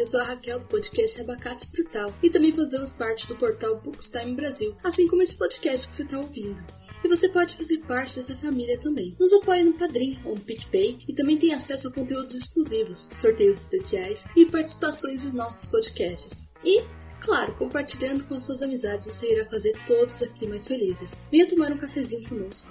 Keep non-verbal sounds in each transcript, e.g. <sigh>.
eu sou a Raquel do podcast Abacate Brutal e também fazemos parte do portal Bookstime Brasil, assim como esse podcast que você está ouvindo. E você pode fazer parte dessa família também. Nos apoie no Padrim ou no PicPay e também tem acesso a conteúdos exclusivos, sorteios especiais e participações nos nossos podcasts. E Claro, compartilhando com as suas amizades, você irá fazer todos aqui mais felizes. Venha tomar um cafezinho conosco.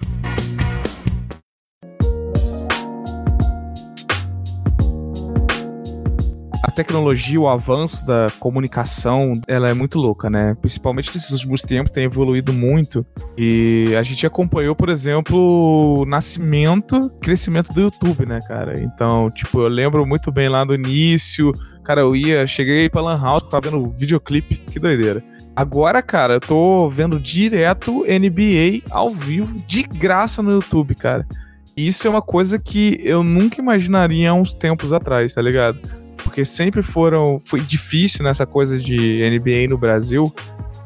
Tecnologia, o avanço da comunicação, ela é muito louca, né? Principalmente nesses últimos tempos tem evoluído muito e a gente acompanhou, por exemplo, o nascimento, crescimento do YouTube, né, cara? Então, tipo, eu lembro muito bem lá do início, cara, eu ia, cheguei pra Lan House, tava vendo videoclipe, que doideira. Agora, cara, eu tô vendo direto NBA ao vivo, de graça no YouTube, cara. E isso é uma coisa que eu nunca imaginaria há uns tempos atrás, tá ligado? Porque sempre foram. Foi difícil nessa coisa de NBA no Brasil.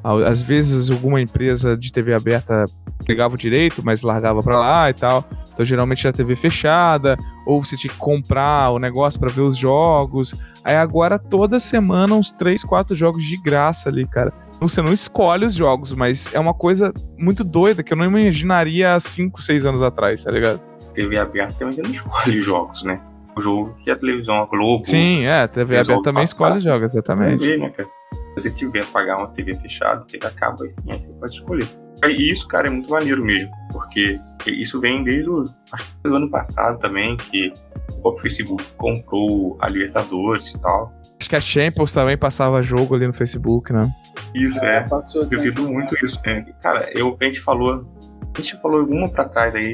Às vezes alguma empresa de TV aberta pegava o direito, mas largava para lá e tal. Então geralmente era TV fechada, ou você tinha que comprar o negócio para ver os jogos. Aí agora toda semana uns 3, 4 jogos de graça ali, cara. Você não escolhe os jogos, mas é uma coisa muito doida que eu não imaginaria há 5, 6 anos atrás, tá ligado? TV aberta também não escolhe jogos, né? O jogo que a televisão, a Globo. Sim, é, a TV aberta também escolhe jogos, exatamente. Ver, né, cara? Se você tiver pagar uma TV fechada, TV acaba, enfim, aí você pode escolher. E isso, cara, é muito maneiro mesmo, porque isso vem desde o, acho que do ano passado também, que o Facebook comprou a Libertadores e tal. Acho que a Champions também passava jogo ali no Facebook, né? Isso, é. é. Eu vi muito isso. É, cara, eu, a gente falou, a gente falou alguma pra trás aí,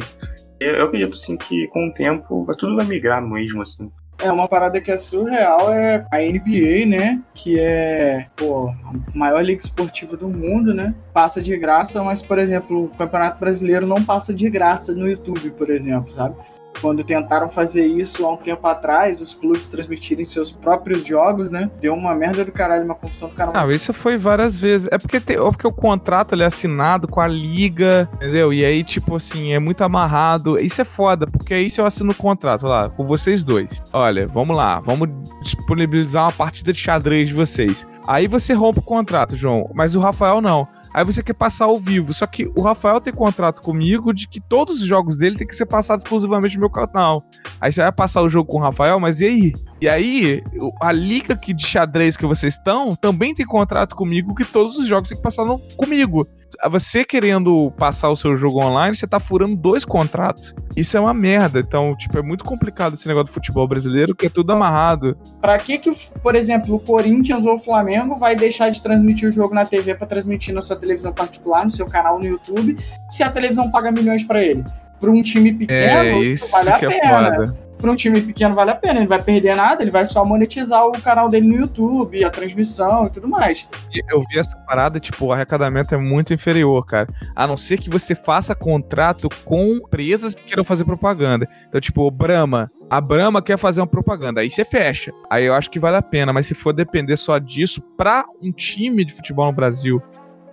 eu acredito, sim, que com o tempo tudo vai migrar mesmo, assim. É, uma parada que é surreal é a NBA, né? Que é pô, a maior liga esportiva do mundo, né? Passa de graça, mas, por exemplo, o Campeonato Brasileiro não passa de graça no YouTube, por exemplo, sabe? Quando tentaram fazer isso há um tempo atrás, os clubes transmitirem seus próprios jogos, né? Deu uma merda do caralho, uma confusão do caralho. Não, isso foi várias vezes. É porque, tem, é porque o contrato ele é assinado com a liga, entendeu? E aí, tipo assim, é muito amarrado. Isso é foda, porque aí se eu assino o contrato lá, com vocês dois. Olha, vamos lá, vamos disponibilizar uma partida de xadrez de vocês. Aí você rompe o contrato, João, mas o Rafael não. Aí você quer passar ao vivo. Só que o Rafael tem contrato comigo de que todos os jogos dele tem que ser passados exclusivamente no meu canal. Aí você vai passar o jogo com o Rafael, mas e aí? E aí, a liga que de xadrez que vocês estão também tem contrato comigo que todos os jogos tem que passar no, comigo. Você querendo passar o seu jogo online, você tá furando dois contratos. Isso é uma merda. Então, tipo, é muito complicado esse negócio do futebol brasileiro, que é tudo amarrado. Pra que que, por exemplo, o Corinthians ou o Flamengo vai deixar de transmitir o jogo na TV para transmitir na sua televisão particular, no seu canal no YouTube, se a televisão paga milhões para ele? Para um time pequeno, é, isso vale a que é pena. É foda para um time pequeno vale a pena, ele vai perder nada, ele vai só monetizar o canal dele no YouTube, a transmissão e tudo mais. Eu vi essa parada, tipo, o arrecadamento é muito inferior, cara. A não ser que você faça contrato com empresas que queiram fazer propaganda. Então, tipo, o Brahma, a Brahma quer fazer uma propaganda, aí você fecha. Aí eu acho que vale a pena, mas se for depender só disso, pra um time de futebol no Brasil,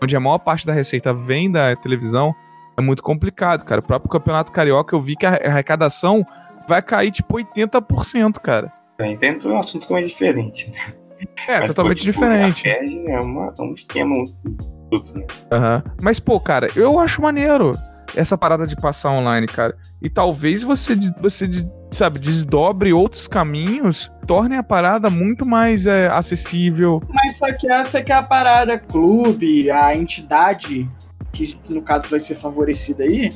onde a maior parte da receita vem da televisão, é muito complicado, cara. O próprio Campeonato Carioca, eu vi que a arrecadação vai cair tipo 80%, cara. É, então é um assunto totalmente diferente. É, Mas, totalmente pô, tipo, diferente. é, uma, é um esquema muito né? Uhum. Mas, pô, cara, eu acho maneiro essa parada de passar online, cara. E talvez você, você sabe, desdobre outros caminhos, torne a parada muito mais é, acessível. Mas só que essa que é a parada, clube, a entidade, que no caso vai ser favorecida aí,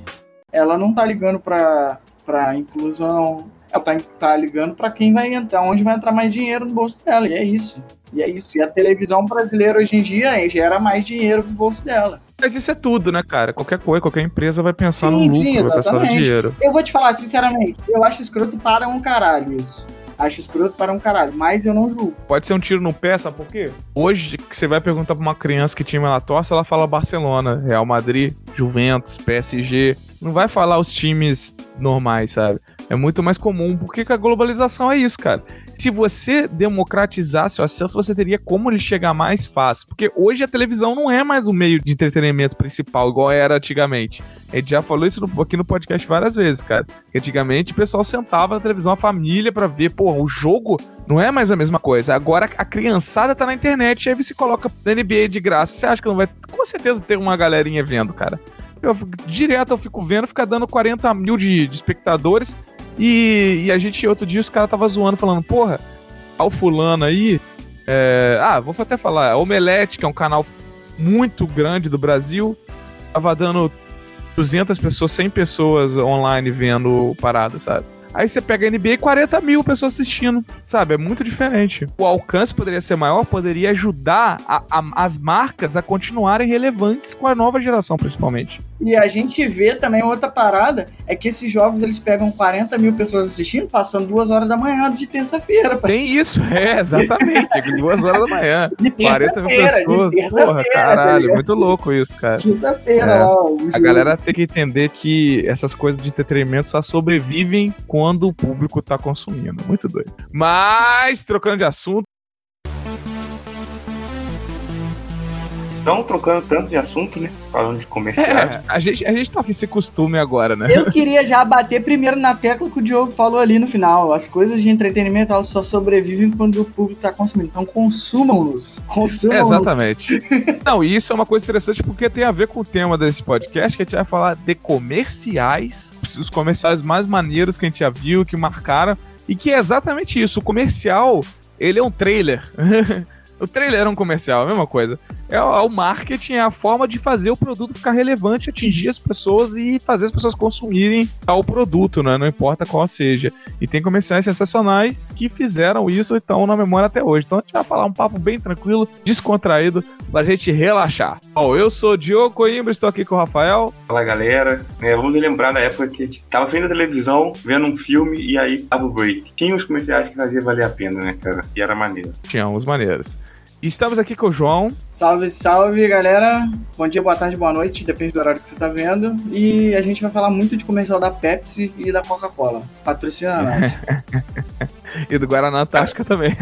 ela não tá ligando pra para inclusão, ela tá, tá ligando para quem vai entrar, onde vai entrar mais dinheiro no bolso dela, e é isso. E é isso. E a televisão brasileira hoje em dia gera mais dinheiro no bolso dela. Mas isso é tudo, né, cara? Qualquer coisa, qualquer empresa vai pensar sim, no lucro, sim, vai pensar no dinheiro. Eu vou te falar, sinceramente, eu acho escroto para um caralho isso. Acho escroto para um caralho, mas eu não julgo. Pode ser um tiro no pé, sabe por quê? Hoje, que você vai perguntar pra uma criança que time ela torce, ela fala Barcelona, Real Madrid, Juventus, PSG. Não vai falar os times normais, sabe? É muito mais comum, porque a globalização é isso, cara. Se você democratizasse o acesso, você teria como ele chegar mais fácil. Porque hoje a televisão não é mais o meio de entretenimento principal, igual era antigamente. A gente já falou isso aqui no podcast várias vezes, cara. Antigamente o pessoal sentava na televisão, a família, para ver, porra, o jogo não é mais a mesma coisa. Agora a criançada tá na internet, aí você coloca na NBA de graça. Você acha que não vai. Com certeza ter uma galerinha vendo, cara. Eu, direto eu fico vendo, fica dando 40 mil de, de espectadores. E, e, a gente, outro dia, os caras tava zoando, falando, porra, o fulano aí. É, ah, vou até falar, Omelete, que é um canal muito grande do Brasil, tava dando 200 pessoas, 100 pessoas online vendo parada, sabe? Aí você pega a NBA e 40 mil pessoas assistindo, sabe? É muito diferente. O alcance poderia ser maior, poderia ajudar a, a, as marcas a continuarem relevantes com a nova geração, principalmente. E a gente vê também outra parada, é que esses jogos eles pegam 40 mil pessoas assistindo, passando duas horas da manhã de terça-feira. Tem isso, <laughs> é, exatamente. <laughs> duas horas da manhã. De 40 mil pessoas. Porra, caralho, tá muito louco isso, cara. Quinta-feira, é. lá. A galera tem que entender que essas coisas de entretenimento só sobrevivem quando o público tá consumindo. Muito doido. Mas, trocando de assunto, Não trocando tanto de assunto, né? Falando de comercial. É, a gente, a gente tá com esse costume agora, né? Eu queria já bater primeiro na tecla que o Diogo falou ali no final. As coisas de entretenimento elas só sobrevivem quando o público tá consumindo. Então consumam-nos. Consumam é, exatamente. Não, e isso é uma coisa interessante porque tem a ver com o tema desse podcast, que a gente vai falar de comerciais, os comerciais mais maneiros que a gente já viu, que marcaram, e que é exatamente isso. O comercial, ele é um trailer. <laughs> O trailer era um comercial, a mesma coisa. É o, é o marketing, é a forma de fazer o produto ficar relevante, atingir as pessoas e fazer as pessoas consumirem tal produto, né? Não importa qual seja. E tem comerciais sensacionais que fizeram isso e estão na memória até hoje. Então a gente vai falar um papo bem tranquilo, descontraído, pra gente relaxar. Bom, eu sou o Diogo Coimbra, estou aqui com o Rafael. Fala galera, é, vamos lembrar da época que a gente tava vendo a televisão, vendo um filme e aí tava o break. Tinha os comerciais que fazia valer a pena, né, cara? E era maneiro. Tinha uns maneiros. Estamos aqui com o João. Salve, salve, galera. Bom dia, boa tarde, boa noite, depende do horário que você tá vendo. E a gente vai falar muito de comercial da Pepsi e da Coca-Cola. Patrocina nós. <laughs> e do Guaraná Antártica também.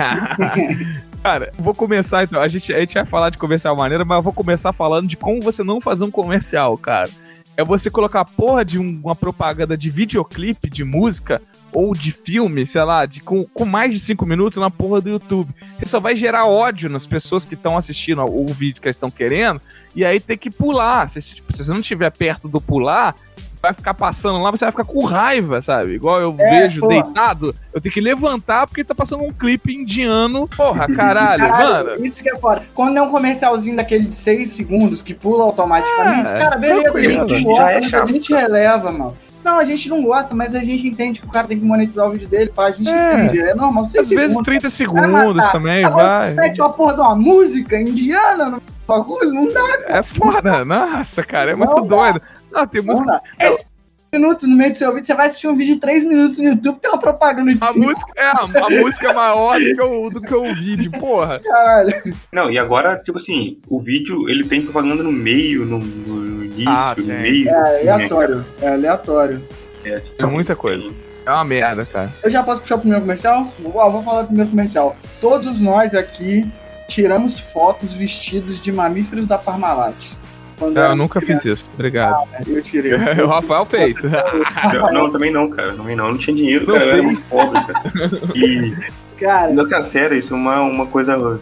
<laughs> Cara, vou começar então. A gente, a gente vai falar de comercial maneira, mas eu vou começar falando de como você não fazer um comercial, cara é você colocar a porra de um, uma propaganda de videoclipe, de música, ou de filme, sei lá, de, com, com mais de cinco minutos na porra do YouTube. Você só vai gerar ódio nas pessoas que estão assistindo o vídeo que eles estão querendo, e aí tem que pular. Se, tipo, se você não estiver perto do pular, vai ficar passando lá, você vai ficar com raiva, sabe? Igual eu é, vejo porra. deitado, eu tenho que levantar porque tá passando um clipe indiano. Porra, <laughs> caralho, caralho mano. Isso que é foda. Quando é um comercialzinho daquele de 6 segundos que pula automaticamente, é, cara, beleza, a gente gosta, é a gente releva, mano. Não, a gente não gosta, mas a gente entende que o cara tem que monetizar o vídeo dele, pá, a gente é. entende. É normal. Às segundos, vezes 30 segundos também, tá vai. Mete uma porra de uma música indiana no bagulho, não dá. Cara. É foda, nossa, cara, é não muito dá. doido. Não, tem música. É minutos no meio do seu vídeo, você vai assistir um vídeo de 3 minutos no YouTube, tem uma propaganda de a cinco. música É, a, música é maior do que, o, do que o vídeo, porra. Caralho. Não, e agora, tipo assim, o vídeo, ele tem propaganda no meio, no, no início, ah, no meio. É aleatório, é aleatório. É, tipo, é muita coisa. É uma merda, cara. Eu já posso puxar o primeiro comercial? Vou, vou falar do primeiro comercial. Todos nós aqui tiramos fotos vestidos de mamíferos da Parmalat. Quando eu nunca fiz isso, obrigado. Ah, eu tirei. <laughs> o Rafael fez. <laughs> não, não, também não, cara. Também não. Não tinha dinheiro, não cara. Fez. Eu era muito pobre, cara. E. Cara. Não, cara, sério, isso é uma, uma coisa.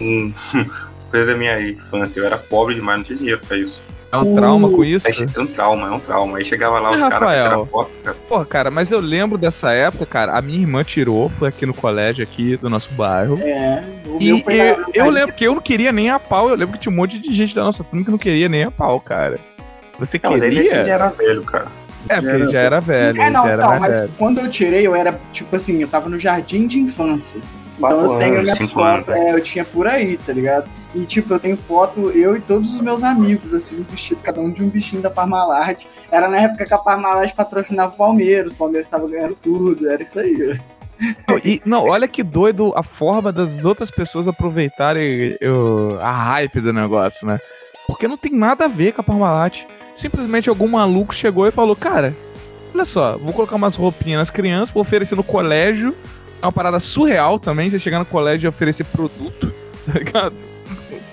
Um, <laughs> coisa da minha infância. Eu era pobre demais, não tinha dinheiro pra isso. É um trauma com isso? É um trauma, é um trauma. Aí chegava lá os caras Rafael, foto, cara. Porra, cara, mas eu lembro dessa época, cara, a minha irmã tirou, foi aqui no colégio aqui do nosso bairro. É, o e, meu foi eu, eu lembro que eu não queria nem a pau, eu lembro que tinha um monte de gente da nossa turma que não queria nem a pau, cara. Você não, queria? Ele já era velho, cara. É, porque ele já era velho. É, não, não, mas velho. quando eu tirei, eu era, tipo assim, eu tava no jardim de infância. Então eu tenho minhas fotos, é, eu tinha por aí, tá ligado? E, tipo, eu tenho foto, eu e todos os meus amigos, assim, vestido, cada um de um bichinho da Parmalat. Era na época que a Parmalat patrocinava o Palmeiras, o Palmeiras estava ganhando tudo, era isso aí. Não, e, não, olha que doido a forma das outras pessoas aproveitarem eu, a hype do negócio, né? Porque não tem nada a ver com a Parmalat. Simplesmente algum maluco chegou e falou, cara, olha só, vou colocar umas roupinhas nas crianças, vou oferecer no colégio. É uma parada surreal também, você chegar no colégio e oferecer produto, <laughs> tá ligado?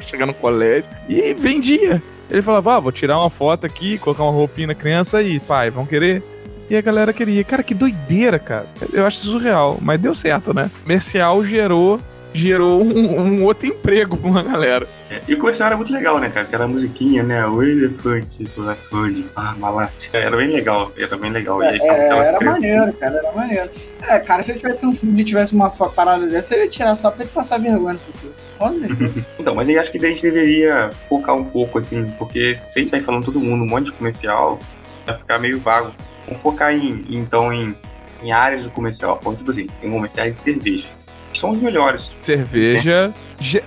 Chegar no colégio. E vendia. Ele falava, ah, vou tirar uma foto aqui, colocar uma roupinha na criança aí, pai, vão querer? E a galera queria. Cara, que doideira, cara. Eu acho surreal, mas deu certo, né? Comercial gerou gerou um, um, outro emprego pra uma galera. É, e o comercial era muito legal, né, cara? Aquela musiquinha, né? O elefante, o elefante, ah, malate. Era bem legal, era bem legal. É, é, era maneiro, cara, era maneiro. É, cara, se eu tivesse um filme e tivesse uma parada dessa, eu ia tirar só pra ele passar vergonha no futuro. <laughs> então, mas eu acho que a gente deveria focar um pouco, assim, porque sem sair falando todo mundo, um monte de comercial, vai ficar meio vago. Vamos focar em, então em, em áreas do comercial. Por tipo assim, tem comerciais de cerveja são os melhores. Cerveja.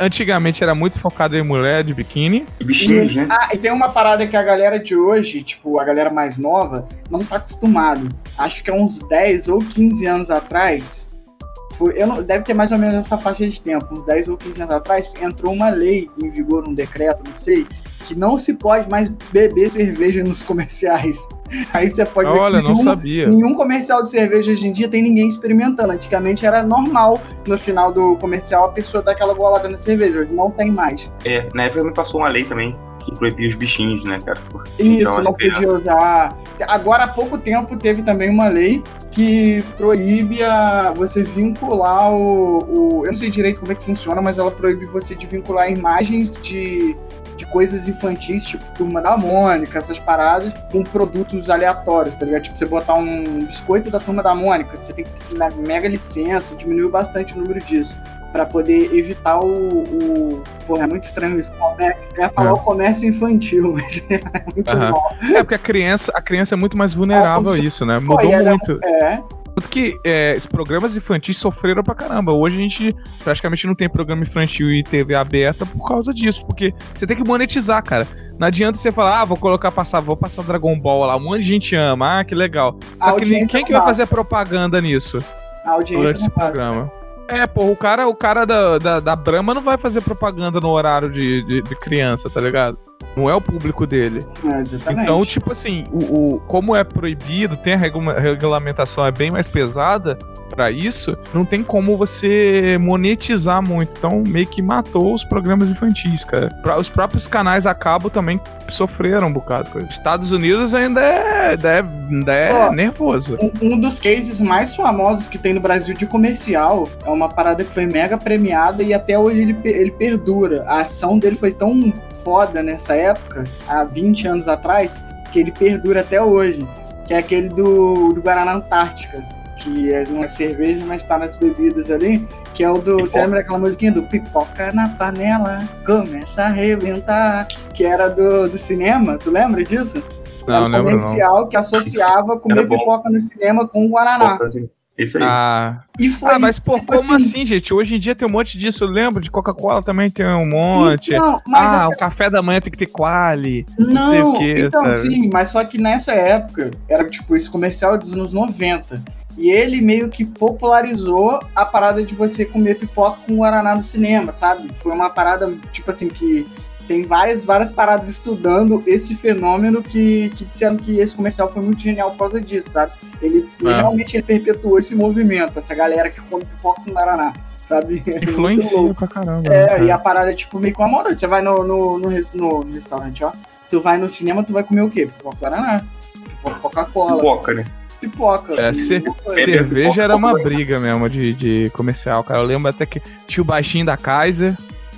Antigamente era muito focado em mulher de biquíni. E bichinhos, né? Ah, e tem uma parada que a galera de hoje, tipo, a galera mais nova, não tá acostumado. Acho que há uns 10 ou 15 anos atrás, foi, eu não, deve ter mais ou menos essa faixa de tempo, uns 10 ou 15 anos atrás, entrou uma lei em vigor, um decreto, não sei, que não se pode mais beber cerveja nos comerciais. <laughs> Aí você pode Olha, ver que nenhum, não sabia. nenhum comercial de cerveja hoje em dia tem ninguém experimentando. Antigamente era normal no final do comercial a pessoa dar aquela bolada na cerveja, hoje não tem mais. É, na época me passou uma lei também que proibia os bichinhos, né, cara? Isso, então, não podia usar. Agora há pouco tempo teve também uma lei que proíbe a, você vincular o, o, Eu não sei direito como é que funciona, mas ela proíbe você de vincular imagens de de coisas infantis, tipo Turma da Mônica, essas paradas, com produtos aleatórios, tá ligado? Tipo, você botar um biscoito da Turma da Mônica, você tem que ter mega licença, diminuiu bastante o número disso para poder evitar o, o. Porra, é muito estranho isso. É, é falar é. o comércio infantil, <laughs> mas é muito uhum. mal. É, porque a criança, a criança é muito mais vulnerável a isso, né? Mudou muito. É. Tanto que é, programas infantis sofreram pra caramba. Hoje a gente praticamente não tem programa infantil e TV aberta por causa disso, porque você tem que monetizar, cara. Não adianta você falar, ah, vou colocar passar, vou passar Dragon Ball lá, um monte de gente ama, ah, que legal. Só a que quem que vai fazer propaganda nisso? A audiência não programa. É, pô, o cara, o cara da, da, da Brahma não vai fazer propaganda no horário de, de, de criança, tá ligado? Não é o público dele. É. Então, tipo assim, o, o, como é proibido, tem a regulamentação é bem mais pesada para isso, não tem como você monetizar muito. Então, meio que matou os programas infantis, cara. Os próprios canais a cabo também sofreram um bocado. Os Estados Unidos ainda é, ainda é, ainda é nervoso. Um, um dos cases mais famosos que tem no Brasil de comercial é uma parada que foi mega premiada e até hoje ele, ele perdura. A ação dele foi tão foda nessa época, há 20 anos atrás, que ele perdura até hoje, que é aquele do, do Guaraná Antártica, que é uma cerveja, mas tá nas bebidas ali, que é o do. Pipoca. Você lembra aquela musiquinha do Pipoca na panela, começa a arrebentar, que era do, do cinema, tu lembra disso? Não, era um comercial não. que associava comer pipoca no cinema com Guaraná. Isso aí. Ah, e foi, ah mas pô, como assim... assim... gente? Hoje em dia tem um monte disso. Eu lembro de Coca-Cola também tem um monte. Então, ah, a... o café da manhã tem que ter quali. Não, não sei o quê, então, sabe? sim, mas só que nessa época, era tipo esse comercial dos anos 90. E ele meio que popularizou a parada de você comer pipoca com Guaraná no cinema, sabe? Foi uma parada, tipo assim, que tem várias, várias paradas estudando esse fenômeno que, que disseram que esse comercial foi muito genial por causa disso, sabe? Ele, é. realmente ele perpetuou esse movimento, essa galera que come pipoca com Guaraná, sabe? <laughs> Influencia pra caramba. É, né, e a parada é tipo meio com amor. Você vai no, no, no, no, restaurante, ó. Tu vai no cinema, tu vai comer o quê? Pipoca Guaraná. Pipoca Coca-Cola. Pipoca, né? Pipoca. É, ce cerveja era uma briga mesmo de, de comercial, cara. Eu lembro até que tinha o baixinho da Kaiser,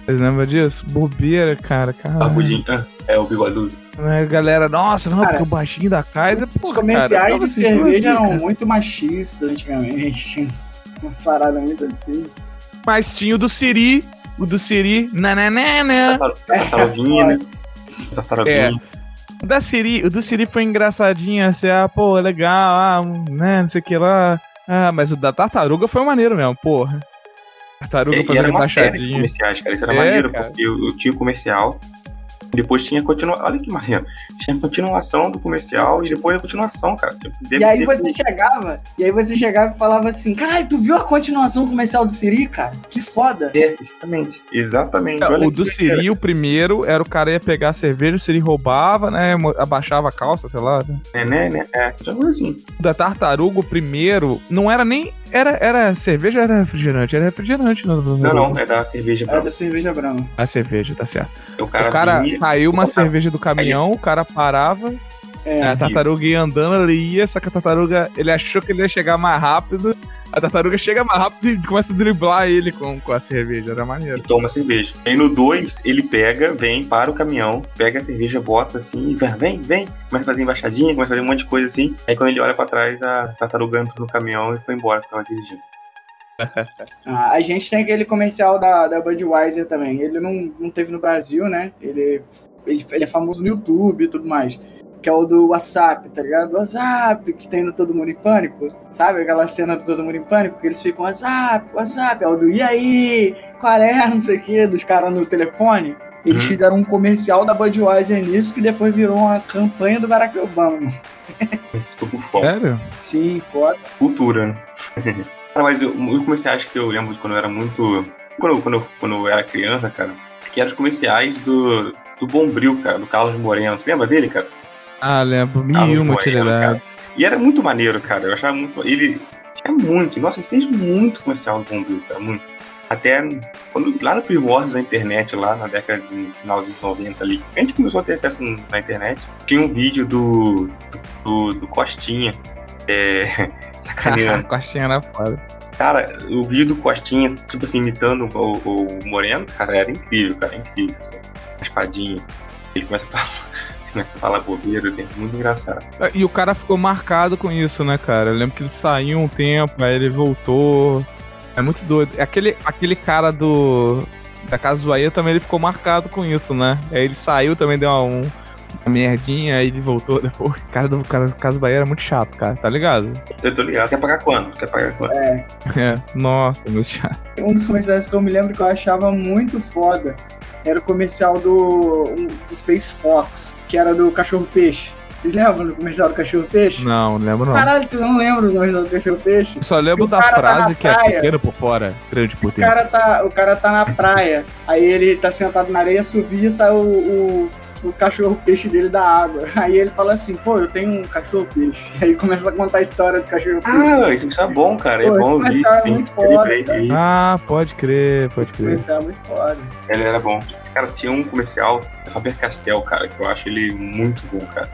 vocês lembram disso? Bobeira, cara. cara. Ah, é, o bigodudo. É, galera, nossa, não, cara, porque o baixinho da casa. Os comerciais cara, de assim, cerveja eram muito machistas antigamente. <laughs> Umas paradas muito assim. Mas tinha o do Siri, o do Siri, nananana. Tartaruguinha, né? É. O da Siri, o do Siri foi engraçadinho, assim, ah, pô, legal, ah, né, não sei o que lá. Ah, mas o da tartaruga foi maneiro mesmo, porra. Tartaruga e, fazendo era uma série de comerciais, cara. Isso era é, maneiro, cara. porque eu, eu tinha o comercial Depois tinha continuação. Olha que maneiro. Tinha continuação do comercial e depois a continuação, cara. Deve, e aí você chegava, e aí você chegava e falava assim: caralho, tu viu a continuação do comercial do Siri, cara? Que foda. É, exatamente. Exatamente. É, o do Siri, o primeiro, era o cara ia pegar a cerveja, o Siri roubava, né? Abaixava a calça, sei lá. Né? É, né, né? É, assim. O da tartaruga, o primeiro, não era nem era, era cerveja ou era refrigerante? Era refrigerante. No, no... Não, não, é da cerveja branca. É da cerveja branca. A cerveja, tá certo. O cara, o cara caiu uma cerveja do caminhão, o cara parava. É, a tartaruga ia andando, ele ia, só que a tartaruga, ele achou que ele ia chegar mais rápido. A tartaruga chega mais rápido e começa a driblar ele com, com a cerveja, era maneiro. E toma cerveja. Aí no 2, ele pega, vem, para o caminhão, pega a cerveja, bota assim, vem, vem, começa a fazer embaixadinha, começa a fazer um monte de coisa assim. Aí quando ele olha pra trás, a tartaruga entra no caminhão e foi embora, ficava dirigindo. <laughs> ah, a gente tem aquele comercial da, da Budweiser também. Ele não, não teve no Brasil, né? Ele, ele, ele é famoso no YouTube e tudo mais que é o do WhatsApp, tá ligado? WhatsApp, que tem no Todo Mundo em Pânico, sabe? Aquela cena do Todo Mundo em Pânico, que eles ficam WhatsApp, WhatsApp, é o do e aí, qual é, não sei o que, dos caras no telefone. Eles uhum. fizeram um comercial da Budweiser nisso, que depois virou uma campanha do Barack Obama. Estou por fora. Sério? Sim, foda. Cultura, né? <laughs> ah, mas eu, os comerciais que eu lembro de quando eu era muito... Quando, quando, quando eu era criança, cara, que eram os comerciais do, do Bombril, cara, do Carlos Moreno. Você lembra dele, cara? Ah, lembro. Mil e uma utilidades. E era muito maneiro, cara. Eu achava muito. Ele tinha muito. Nossa, ele fez muito comercial do Bombril, cara. Muito. Até quando, lá no primórdio da internet, lá na década de final dos 90 ali, a gente começou a ter acesso na internet. Tinha um vídeo do, do, do Costinha. É, <laughs> sacaneando. <laughs> Costinha era foda. Cara, o vídeo do Costinha, tipo assim, imitando o, o Moreno, cara, era incrível, cara, incrível. Assim. A espadinha. Ele começa a falar <laughs> começa a falar bobeira, assim, muito engraçado. É, e o cara ficou marcado com isso, né, cara? Eu lembro que ele saiu um tempo, aí ele voltou. É muito doido. Aquele, aquele cara do. Da Casa Zoaia também ele ficou marcado com isso, né? Aí ele saiu também, deu uma, um, uma merdinha, aí ele voltou depois. O <laughs> cara do cara, Casa Bahia era muito chato, cara, tá ligado? Eu tô ligado. Quer pagar quando? Quer pagar quando? É. <laughs> É, nossa, muito chato. Um dos comerciais que eu me lembro que eu achava muito foda era o comercial do, um, do Space Fox, que era do Cachorro Peixe. Vocês lembram do comercial do Cachorro Peixe? Não, não lembro não. Caralho, tu não lembra do comercial do Cachorro Peixe? Só lembro da tá frase tá que é pequeno por fora, grande por dentro. O cara tá, o cara tá na praia, aí ele tá sentado na areia, subia e sai o, o o cachorro-peixe dele da água. <laughs> Aí ele fala assim, pô, eu tenho um cachorro-peixe. <laughs> Aí começa a contar a história do cachorro-peixe. Ah, isso é bom, cara. É pô, é bom ouvir. Sim, muito foda, Ah, pode crer, pode crer. Esse é muito foda. Ele era bom. Cara, tinha um comercial Faber Castell, cara, que eu acho ele muito bom, cara.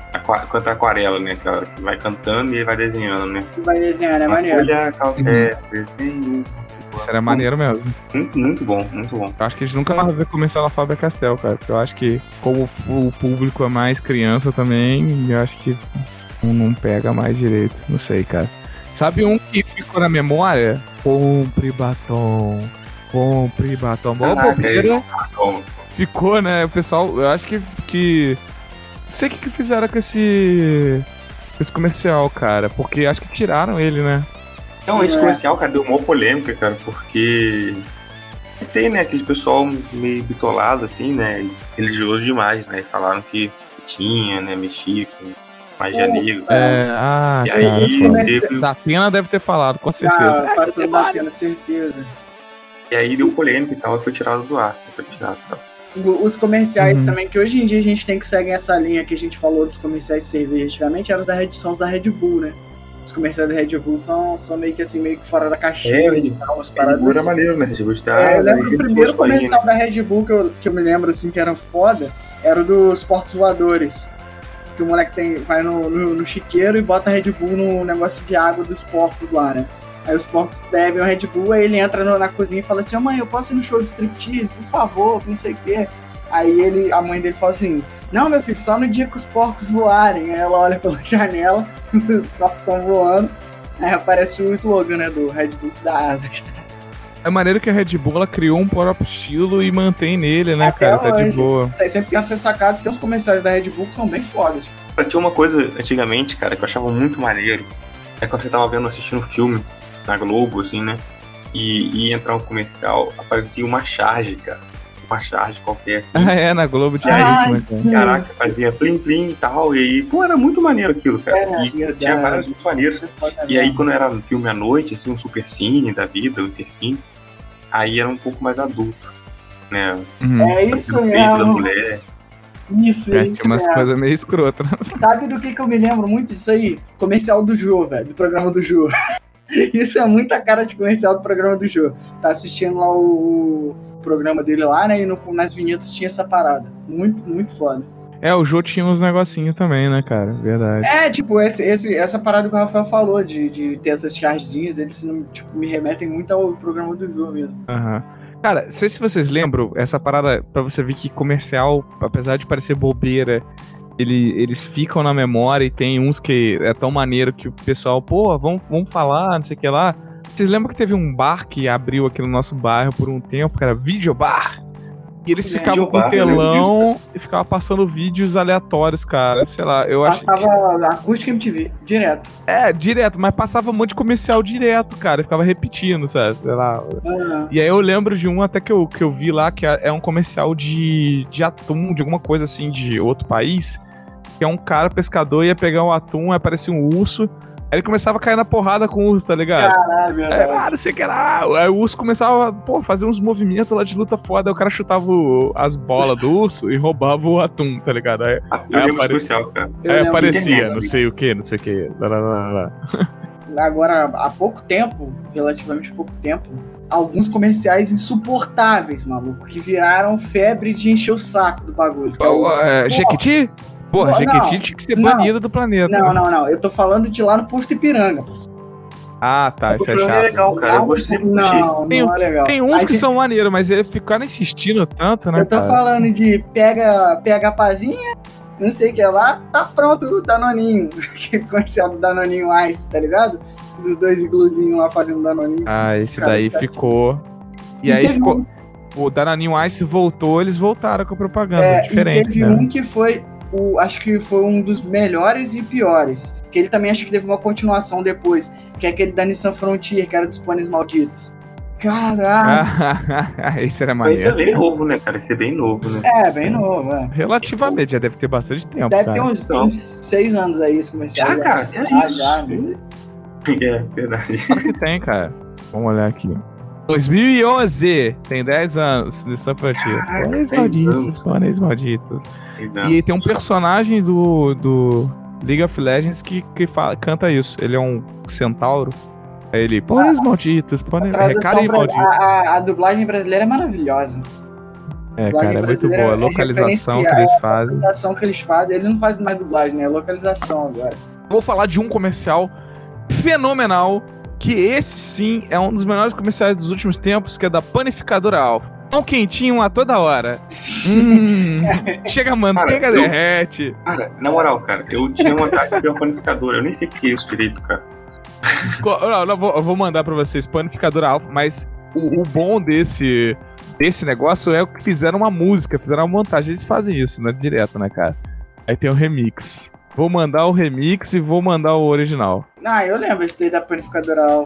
Canta aquarela, né, cara? Que vai cantando e vai desenhando, né? Vai desenhando, é maneiro. Folha, café, desenho, isso era maneiro mesmo. Muito, muito bom, muito bom. Eu acho que a gente nunca mais vai começar na Faber Castell, cara. Porque eu acho que, como o público é mais criança também, eu acho que não pega mais direito. Não sei, cara. Sabe um que ficou na memória? Compre batom. Compre batom. Boa ah, bobeira. Ficou, né? O pessoal, eu acho que. que... Não sei o que, que fizeram com esse. Com esse comercial, cara. Porque acho que tiraram ele, né? Não, esse é. comercial, cara, deu uma polêmica, cara, porque tem, né, aquele pessoal meio bitolado, assim, né, religioso demais, né, falaram que tinha, né, mexia com magia negra. É, ah, e cara, aí teve... Da Pena deve ter falado, com certeza. Ah, passou da Pena, certeza. E aí deu polêmica e tal, foi tirado do ar, foi tirado e tal. Os comerciais uhum. também, que hoje em dia a gente tem que seguir essa linha que a gente falou dos comerciais de cerveja antigamente, eram os da Red, são os da Red Bull, né? Os comerciais da Red Bull são, são meio que assim, meio que fora da caixinha é, e tal, umas paradas. Red Bull assim. era maneiro, né? Red Bull tá, é, eu lembro que o primeiro comercial da Red Bull que eu, que eu me lembro assim que era foda era o dos portos voadores. Que o moleque tem, vai no, no, no chiqueiro e bota a Red Bull no negócio de água dos porcos lá, né? Aí os porcos bebem o Red Bull, aí ele entra no, na cozinha e fala assim, oh, mãe, eu posso ir no show de striptease, por favor, não sei o quê. Aí ele, a mãe dele fala assim, não, meu filho, só no dia que os porcos voarem. Aí ela olha pela <laughs> janela, <laughs> os porcos estão voando. Aí aparece o slogan, né, do Red Bull da asa. É maneiro que a Red Bull ela criou um próprio estilo e mantém nele, né, Até cara? Tá de boa. Sempre tem essas sacadas, tem os comerciais da Red Bull que são bem fodas. Tinha uma coisa antigamente, cara, que eu achava muito maneiro. É quando você tava vendo, assistindo um filme na Globo, assim, né? E ia entrar um comercial, aparecia uma charge, cara. Uma charge qualquer assim. Ah, é, na Globo tinha isso, né, cara? Caraca, fazia plim plim e tal. E aí, pô, era muito maneiro aquilo, cara. É, e verdade. tinha vários muito maneiros. E aí, quando era um filme à noite, assim, um super cine da vida, um intercine, aí era um pouco mais adulto, né? Uhum. É isso beijo da mesmo. mulher. Isso, É, isso tinha umas mesmo. coisas meio escrotas. <laughs> Sabe do que, que eu me lembro muito disso aí? Comercial do Jô, velho. Do programa do Jô. <laughs> Isso é muita cara de comercial do programa do Jô. Tá assistindo lá o programa dele lá, né? E no- nas vinhetas tinha essa parada. Muito, muito foda. É, o Jô tinha uns negocinhos também, né, cara? Verdade. É, tipo, esse, esse, essa parada que o Rafael falou, de, de ter essas chargezinhas, eles tipo, me remetem muito ao programa do Jô mesmo. Aham. Cara, não sei se vocês lembram, essa parada, pra você ver que comercial, apesar de parecer bobeira, ele, eles ficam na memória e tem uns que é tão maneiro que o pessoal, pô, vamos, vamos falar, não sei o que lá. Vocês lembram que teve um bar que abriu aqui no nosso bairro por um tempo, que era Videobar? E eles É, ficavam com lembro telão e ficavam passando vídeos aleatórios, cara. Sei lá, eu acho que. Passava acústica MTV, direto. É, direto, mas passava um monte de comercial direto, cara. e ficava repetindo, sabe? Sei lá. Ah, E aí eu lembro de um até que eu, que eu vi lá, que é é um comercial de, de atum, de alguma coisa assim, de outro país. Que é um cara pescador ia pegar um atum, aparecia um urso. Aí ele começava a cair na porrada com o urso, tá ligado? caralho, ah, não sei o que lá. Aí o urso começava, pô, fazer uns movimentos lá de luta foda. Aí o cara chutava o- as bolas do urso e roubava o atum, tá ligado? Aí, Ah, Aí lembro apare- especial, cara. Eu aí aparecia, não sei o que, não sei o que. Lá, lá, lá, lá. agora há pouco tempo, relativamente pouco tempo, alguns comerciais insuportáveis, maluco, que viraram febre de encher o saco do bagulho. que é o- Ô, é, Jequiti? Porra, Pô, Jequiti não, tinha que ser não. banido do planeta. Não, não, não. Eu tô falando de lá no posto Ipiranga. parceiro. Ah, tá, isso é programa chato. legal, cara. Eu gostei. Não, Tem- não é legal. Tem uns Aí que são maneiros, mas eles ficaram insistindo tanto, né, Eu tô cara? falando de pega, pega a pazinha, não sei o que lá, tá pronto o Danoninho. <laughs> Aquele comercial do Danoninho Ice, tá ligado? Dos dois igluzinhos lá fazendo Danoninho. Ah, esse Cara, daí tá ficou. E, E aí ficou. um- O Dananinho Ice voltou, eles voltaram com a propaganda. É, diferente. e teve né? um que foi, o, acho que foi um dos melhores e piores. Que ele também acho que teve uma continuação depois, que é aquele da Nissan Frontier, que era dos pôneis malditos. Caralho, <laughs> esse era Mas é maneiro. bem novo, né, cara? Esse é bem novo, né? é, bem novo, é. Relativamente, já deve ter bastante tempo. Deve cara. ter uns, Não. uns seis anos aí esse comercial. Já, cara, é Ah, isso. já, né? <laughs> É, verdade. Claro que tem, cara. Vamos olhar aqui. 2011, tem 10 anos, Nissan Frontier. Caraca, Pôneis 10 malditos, pôneis malditos. Exato. E tem um personagem do, do League of Legends que, que fala, canta isso. Ele é um centauro. Aí ele, pôneis malditos, A pôneis... malditos. a, a- a dublagem brasileira é maravilhosa. É, cara, é muito boa. A é localização que eles A fazem. localização que eles fazem, eles não fazem mais dublagem, né? É localização agora. Vou falar de um comercial fenomenal, que esse sim é um dos melhores comerciais dos últimos tempos, que é da Panificadora Alfa. Pão quentinho a toda hora. <laughs> Hum, chega a manteiga, Cara, eu- derrete. Cara, na moral, cara, eu tinha vontade de ter uma panificadora. Eu nem sei o que é isso direito, cara. Não, não, vou, eu vou mandar pra vocês Panificadora Alfa, mas o, o bom desse, desse negócio é que fizeram uma música, fizeram uma montagem. Eles fazem isso, né? Direto, né, cara? Aí tem o remix. Vou mandar o remix e vou mandar o original. Ah, eu lembro esse daí da panificadora.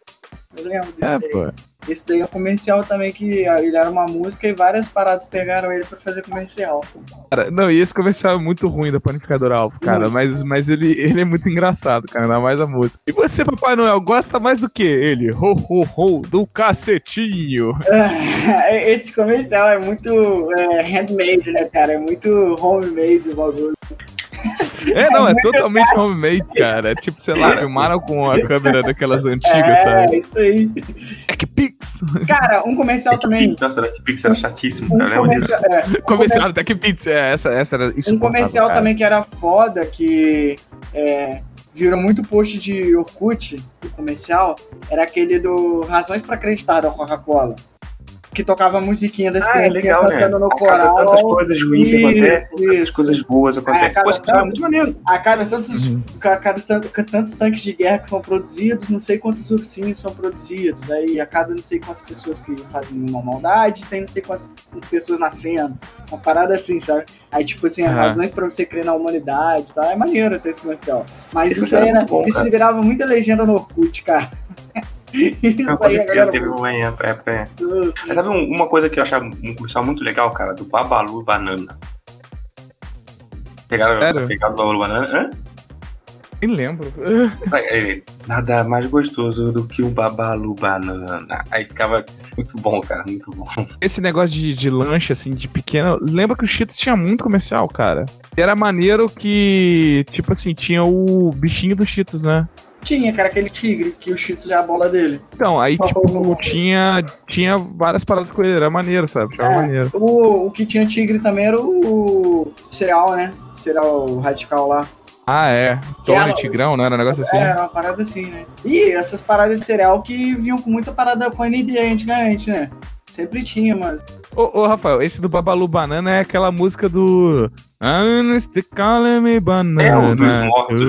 Eu lembro desse É, daí. pô. Esse daí é um comercial também que ele era uma música e várias paradas pegaram ele pra fazer comercial. Cara, não, e esse comercial é muito ruim da Panificadora Alfa, cara. Muito. Mas, mas ele, ele é muito engraçado, cara. Ainda mais a música. E você, Papai Noel, gosta mais do que ele? Ho, ho, ho, do cacetinho. <laughs> Esse comercial é muito é, handmade, né, cara? É muito homemade o bagulho. É, não, é totalmente homemade, cara. É tipo, sei lá, filmaram com a câmera daquelas antigas, É, sabe? isso aí. TechPix. Cara, um comercial também. TechPix, nossa, da TechPix era chatíssimo, Um cara. Disso? comercial, é, um <laughs> Comercial da TechPix, é, essa, essa era isso. Um comercial também que era foda, que é, virou muito post de Orkut, o comercial, era aquele do Razões pra Acreditar da Coca-Cola. Que tocava a musiquinha das Ah, é legal, né? cantando no A cada tantas coral. coisas ruins Isso, acontecem, isso. coisas boas É, acontecem. cada Pô, esse cara é tantas- muito maneiro. A cada tantos, Uhum. a cada tanto- a tantos tanques de guerra que são produzidos, não sei quantos ursinhos são produzidos. Aí a cada não sei quantas pessoas que fazem uma maldade, tem não sei quantas pessoas nascendo. Uma parada assim, sabe? Aí, tipo assim, Aham. razões pra você crer na humanidade, tá? É maneiro ter esse comercial. Mas isso, aí é era, bom, isso virava muita legenda no Orkut, cara. <laughs> Uma coisa que já teve uma época. época. Mas sabe um- uma coisa que eu achava um comercial muito legal, cara? Do Babalu Banana. Pegaram, Sério? pegaram o Babalu Banana? Hã? Nem lembro. <laughs> Aí, Nada mais gostoso do que um Babalu Banana. Aí ficava muito bom, cara. Muito bom. Esse negócio de, de lanche, assim, de pequena. Lembra que o Cheetos tinha muito comercial, cara. Era maneiro que, tipo assim, tinha o bichinho do Cheetos, né? Tinha, cara, aquele tigre que o Cheetos é a bola dele. Então, aí, tipo, tinha, tinha várias paradas com ele. Era maneiro, sabe? Tinha É. maneiro. O, o que tinha tigre também era o cereal, né? O cereal radical lá. Ah, é. Tony Tigrão, não era um negócio assim? É, era uma parada assim, né? E essas paradas de cereal que vinham com muita parada com a NBA antigamente, né? Sempre tinha, mas. Ô, ô, Rafael, esse do Babalu Banana é aquela música do. I'm still calling me banana. É, o dos mortos,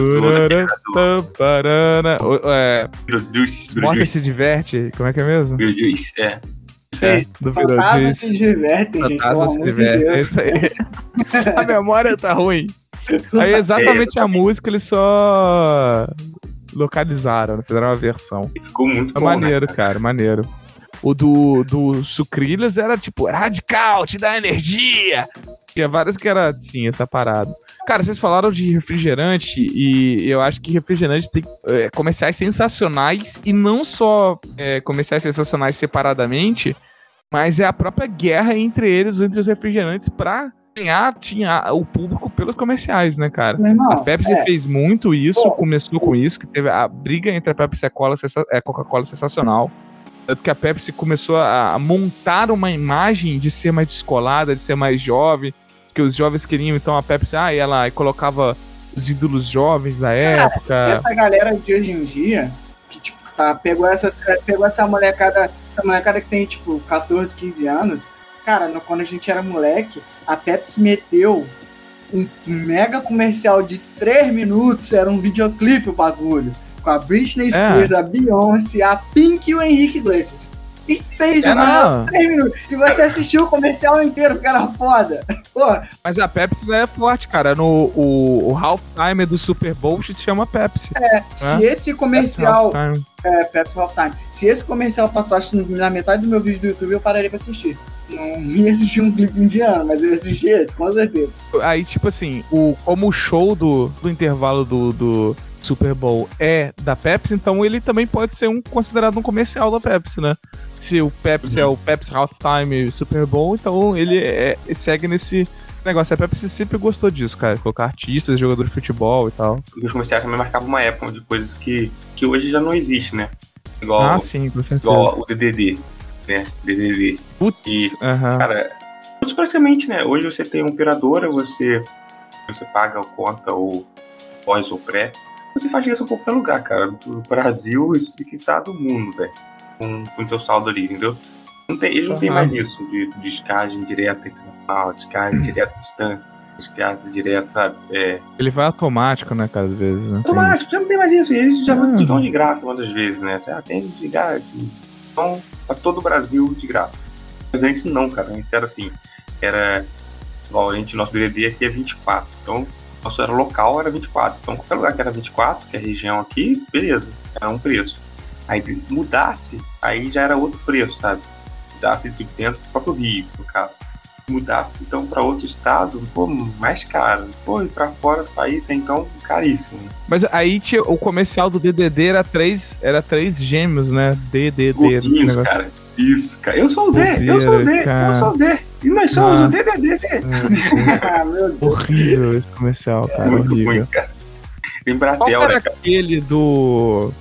do É, Beetlejuice. Se diverte. Como é que é mesmo? Beetlejuice, é. É, do Fantasma se divertem, gente. Fantasma se amor de diverte. É Deus. isso aí. <laughs> A memória tá ruim. Aí exatamente a música eles só localizaram, né? fizeram uma versão. Ficou muito É bom, maneiro, né? cara, maneiro. O do, do Sucrilhas era tipo, radical, te dá energia. Tinha várias que era assim, essa parada. Cara, vocês falaram de refrigerante e eu acho que refrigerante tem é, comerciais sensacionais e não só é, comerciais sensacionais separadamente, mas é a própria guerra entre eles, entre os refrigerantes, pra ganhar tinha o público pelos comerciais, né, cara? Irmão, A Pepsi é, fez muito isso, Pô. começou com isso, que teve a briga entre a Pepsi e a é, Coca-Cola sensacional. Tanto que a Pepsi começou a, a montar uma imagem de ser mais descolada, de ser mais jovem, que os jovens queriam, então a Pepsi, ah, e ela colocava os ídolos jovens da época. essa galera de hoje em dia, que tipo, tá, pegou, essas, pegou essa molecada, essa molecada que tem, tipo, 14, 15 anos, cara, no- quando a gente era moleque, a Pepsi meteu um mega comercial de 3 minutos, era um videoclipe o bagulho, com a Britney Spears, a Beyoncé, a Pink e o Henrique Iglesias. E fez Era- uma 3 minutos. E você assistiu o comercial inteiro, era foda. Pô, Mas a Pepsi não é forte, cara. No, o, o halftime do Super Bowl se chama Pepsi. se esse comercial. É, Pepsi Half Time. Se esse comercial passasse na metade do meu vídeo do YouTube, eu pararia pra assistir. Não <laughs> ia assistir um clipe indiano, mas eu ia assistir esse, com certeza. Aí, tipo assim, o, como o show do, do intervalo do, do Super Bowl é da Pepsi, então ele também pode ser um considerado um comercial da Pepsi, né? Se o Pepsi é o Pepsi Halftime Super Bowl, então ele é- segue nesse negócio. A Pepsi sempre gostou disso, cara. Colocar artistas, jogadores de futebol e tal. Porque os comerciais também marcavam uma época de coisas que, que hoje já não existe, né? Igual, Ah, sim, com certeza. igual o DDD, né? DDD. Putz, E, aham. Cara, muito basicamente, né? Hoje você tem uma operadora, você, você paga a conta ou pós ou pré. Você faz isso em qualquer lugar, cara. Do Brasil e quiçá do mundo, velho. Com o teu saldo ali, entendeu? Não tem, eles não têm Aham. mais isso de, de descagem direta internacional, descagem direta à distância, descagem direta, sabe? É, Ele vai automático, né, cara, às vezes, né? Tem automático, já não tem mais isso. Eles já Ah. te dão de graça muitas vezes, né? Já tem de graça. Então, pra todo o Brasil de graça. Mas antes não, cara. Antes era assim. Era. Igual a gente, nosso BBB aqui é 24. Então, nosso era local era 24. Então, qualquer lugar que era 24, que é a região aqui, beleza. Era um preço. Aí mudasse, aí já era outro preço, sabe? Mudasse de dentro do próprio Rio, no caso. Mudasse então para outro estado, pô, mais caro. Pô, e pra fora do país, é então caríssimo. Mas aí tinha, o comercial do DDD era três, era três gêmeos, né? DDD. Gordinhos, negócio. cara. Isso, cara. Eu sou o D, eu sou o D, Cara. eu sou o D. E nós somos o Nossa. DDD. <laughs> Ah, meu Deus. horrível esse comercial, cara. Muito horrível. ruim, cara. Qual Bratel, era né, cara? aquele do.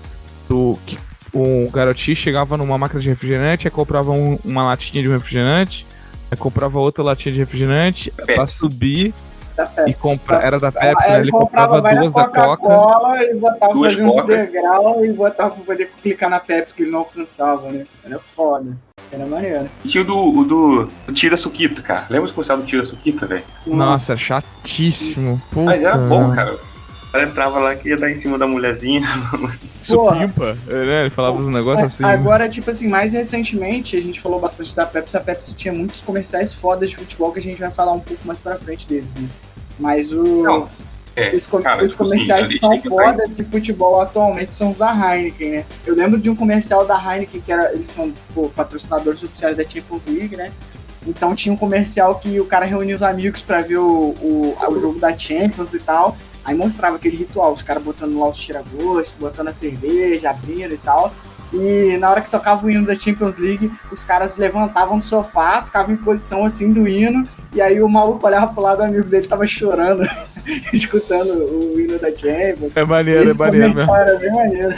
do. que um garotinho chegava numa máquina de refrigerante, aí comprava um- uma latinha de refrigerante, aí comprava outra latinha de refrigerante pra Pepsi. subir Da Pepsi. e comprar. Era da Pepsi, Aí né? Ele comprava várias duas da Coca. Coca-Cola e botava Duas fazia um degrau e botava pra poder clicar na Pepsi que ele não alcançava, né? Era foda. Isso era maneiro. E Tinha o do, o do, do Tira Suquita, cara. Lembra o comercial do Tira Suquita, velho? Nossa, chatíssimo. Puta. Mas era bom, cara. O cara entrava lá que ia dar em cima da mulherzinha. <laughs> Supimpa, né? Ele falava uns negócios assim. Agora, tipo assim, mais recentemente, a gente falou bastante da Pepsi. A Pepsi tinha muitos comerciais fodas de futebol que a gente vai falar um pouco mais pra frente deles, né? Mas o. Não. É, Os, com- cara, os tipo assim, comerciais que lembrar- foda de futebol atualmente são os da Heineken, né? Eu lembro de um comercial da Heineken que era, eles são pô, patrocinadores oficiais da Champions League, né? Então tinha um comercial que o cara reunia os amigos pra ver o, o, o jogo da Champions e tal. Aí mostrava aquele ritual, os caras botando lá os tira-gosto, botando a cerveja, abrindo e tal. E na hora que tocava o hino da Champions League, os caras levantavam do sofá, ficavam em posição assim do hino, e aí o maluco olhava pro lado, o amigo dele tava chorando, <laughs> escutando o hino da Champions. É maneiro, é Esse maneiro mesmo. comercial era bem maneiro.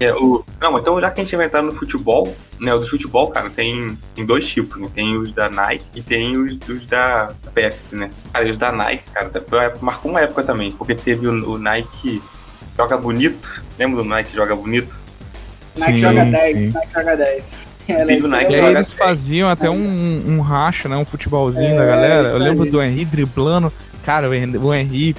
É, o... Não, então já que a gente vai entrar no futebol, né? O do futebol, cara, tem, tem dois tipos, né? Tem os da Nike e tem os, os da Pepsi, né? Cara, e os da Nike, cara, da- marcou uma época também, porque teve o, o Nike Joga Bonito. Lembra do Nike Joga Bonito? Nike Sim, joga 10, sim. Nike joga 10. Era Teve o isso Nike E aí. eles faziam até um, um racha, né? Um futebolzinho É, da galera. Eu lembro aí. do Henry driblando. Cara, o Henry, o Henry-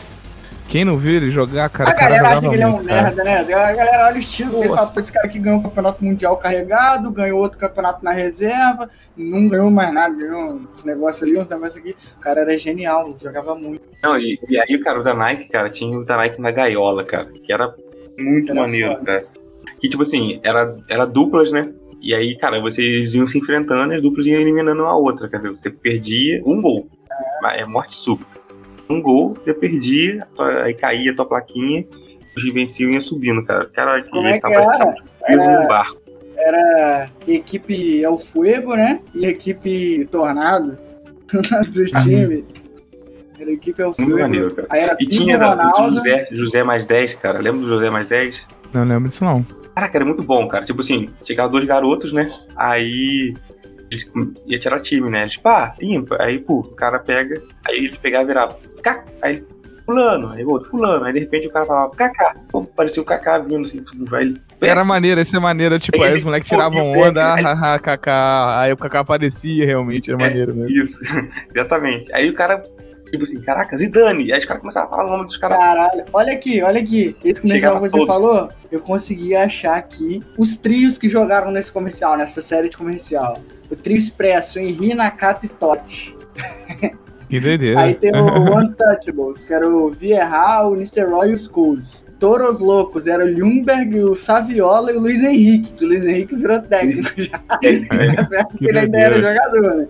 quem não viu ele jogar, cara, A cara galera acha que ele é um merda, né? A galera olha o estilo dele fala, pô, esse cara que ganhou o campeonato mundial carregado, ganhou outro campeonato na reserva, não ganhou mais nada, ganhou uns negócios ali, uns negócios aqui. O cara era genial, jogava muito. Não, e, e aí, cara, o da Nike, cara, tinha o da Nike na gaiola, cara, que era muito era maneiro, foda. cara. Que, tipo assim, era, era duplas, né? E aí, cara, vocês iam se enfrentando e as duplas iam eliminando uma outra, quer dizer, você perdia um gol. É morte súbita. Um gol, você perdia, aí caía a tua plaquinha, os venciam iam subindo, cara. Cara, que é que tava era? tava preso Era- num barco. Era equipe El Fuego, né? E equipe Tornado <laughs> dos times. Era equipe El Fuego. maneiro, cara. Aí era E tinha da, do Ronaldo. José, José mais 10, cara. Lembra do José mais 10? Não lembro disso, não. Caraca, era muito bom, cara. Tipo assim, chegavam dois garotos, né? Aí eles ia tirar time, né? Tipo, ah, limpa. Aí, pô, o cara pega, aí ele pegava e virava, cá, aí ele, fulano, aí o outro, fulano. Aí de repente o cara falava, cacá. Pô, parecia o cacá vindo assim, ele, Era maneiro, esse é maneiro. Tipo, aí os moleques tiravam onda, ah, haha, kaká. Aí o kaká aparecia realmente, era É. maneiro mesmo. Isso, <laughs> exatamente. Aí o cara, tipo assim, caraca, Zidane. Aí os caras começavam a falar o nome dos caras. Caralho, olha aqui, olha aqui. Esse comercial que você todos. falou, eu consegui achar aqui os trios que jogaram nesse comercial, nessa série de comercial. O trio expresso, Henri, Nakata e Totti. <laughs> Que doideira. Aí tem o Untouchables, que era o Vieira, o Nistelrooy e os Schools. Toros Loucos, era o Ljungberg, o Saviola e o Luiz Henrique, que o Luiz Henrique virou técnico já. <laughs> Certo que ele ainda era jogador, né?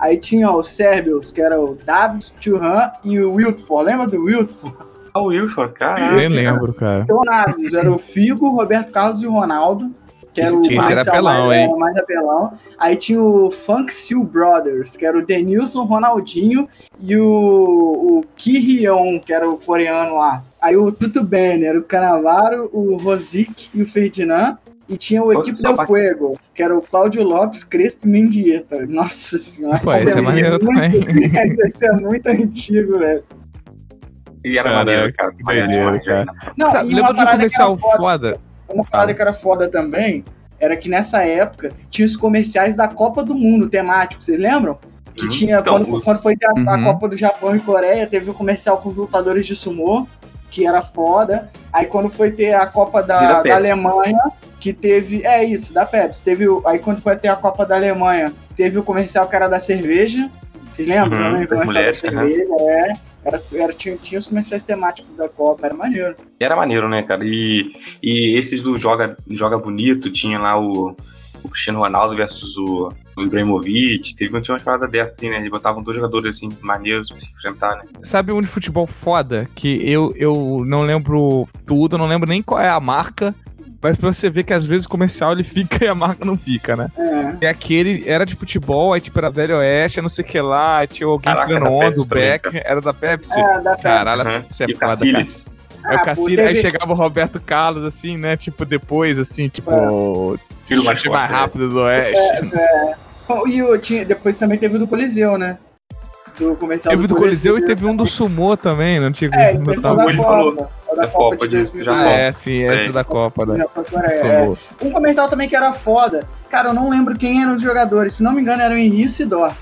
Aí tinha ó, os Sérbios, que era o David Churran e o Wiltford. Lembra do Wiltford? Ah, o Wilson, caralho. Nem lembro, cara. Tornados, era o Figo, o Roberto Carlos e o Ronaldo. Que era o Esse era apelão, mais, hein? é, mais apelão. Aí tinha o Funk Seal Brothers, que era o Denilson, Ronaldinho e o, o Ki Hyun, que era o coreano lá. Aí o Tutu Ben, era o Canavaro, o Rosic e o Ferdinand. E tinha o Equipe del Fuego, que era o Cláudio Lopes, Crespo e Mendieta. Nossa senhora. Pô, esse é maneiro muito, também. <laughs> Esse é muito antigo, velho. E era maneiro, cara. que doideira, cara. Não, Sabe, e lembra uma de um parada que era comercial foda. foda? Uma parada que era foda também era que nessa época tinha os comerciais da Copa do Mundo temáticos, vocês lembram? Que Uhum. tinha, Então, quando, quando foi ter a, a Uhum. Copa do Japão e Coreia, teve um comercial com os lutadores de sumô, que era foda. Aí quando foi ter a Copa da, da. Alemanha, que teve. É isso, da Pepsi. Teve, aí quando foi ter a Copa da Alemanha, teve o comercial que era da cerveja. Vocês lembram? Uhum, das comercial mulheres, da cerveja, é. Era, era, tinha, tinha os comerciais temáticos da Copa, era maneiro. E era maneiro, né, cara? E, e esses do Joga, Joga Bonito, tinha lá o, o Cristiano Ronaldo versus o, o Ibrahimovic. Teve tinha umas paradas dessas, assim, né? Eles botavam dois jogadores, assim, maneiros pra se enfrentar, né? Sabe um de futebol foda que eu, eu não lembro tudo, não lembro nem qual é a marca, mas pra você ver que às vezes o comercial ele <laughs> fica e a marca não fica, né? É. E aquele era de futebol, aí tipo era Velho Oeste, não sei o que lá, tinha alguém da onda, Pepsi o também, Beck, era da Pepsi. É, da Pepsi. Caralho, Uhum. isso é e o foda, cara. Cacilhas. Aí o Ah, pô, aí chegava o Roberto Carlos, assim, né? Tipo, depois, assim, tipo. Tiro mais mais né? rápido do Oeste. Bom, E o, tinha, depois também teve o do Coliseu, né? Do comercial Teve do Coliseu e teve um do Sumô também, não tinha É, teve tava- da. Copa. Da Copa Copa de de- 2000. já Ah, é, sim, essa É. da Copa, né? É. Um comercial também que era foda. Cara, eu não lembro quem eram os jogadores. Se não me engano, era o Henrique e.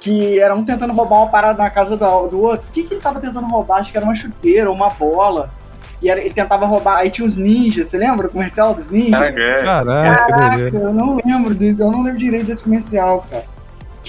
Que era um tentando roubar uma parada na casa do, do outro. O que, que ele tava tentando roubar? Acho que era uma chuteira ou uma bola. E era- ele tentava roubar. Aí tinha os ninjas. Você lembra o comercial dos ninjas? Caraca, é. Caraca, eu não lembro disso. Eu não lembro direito desse comercial, cara.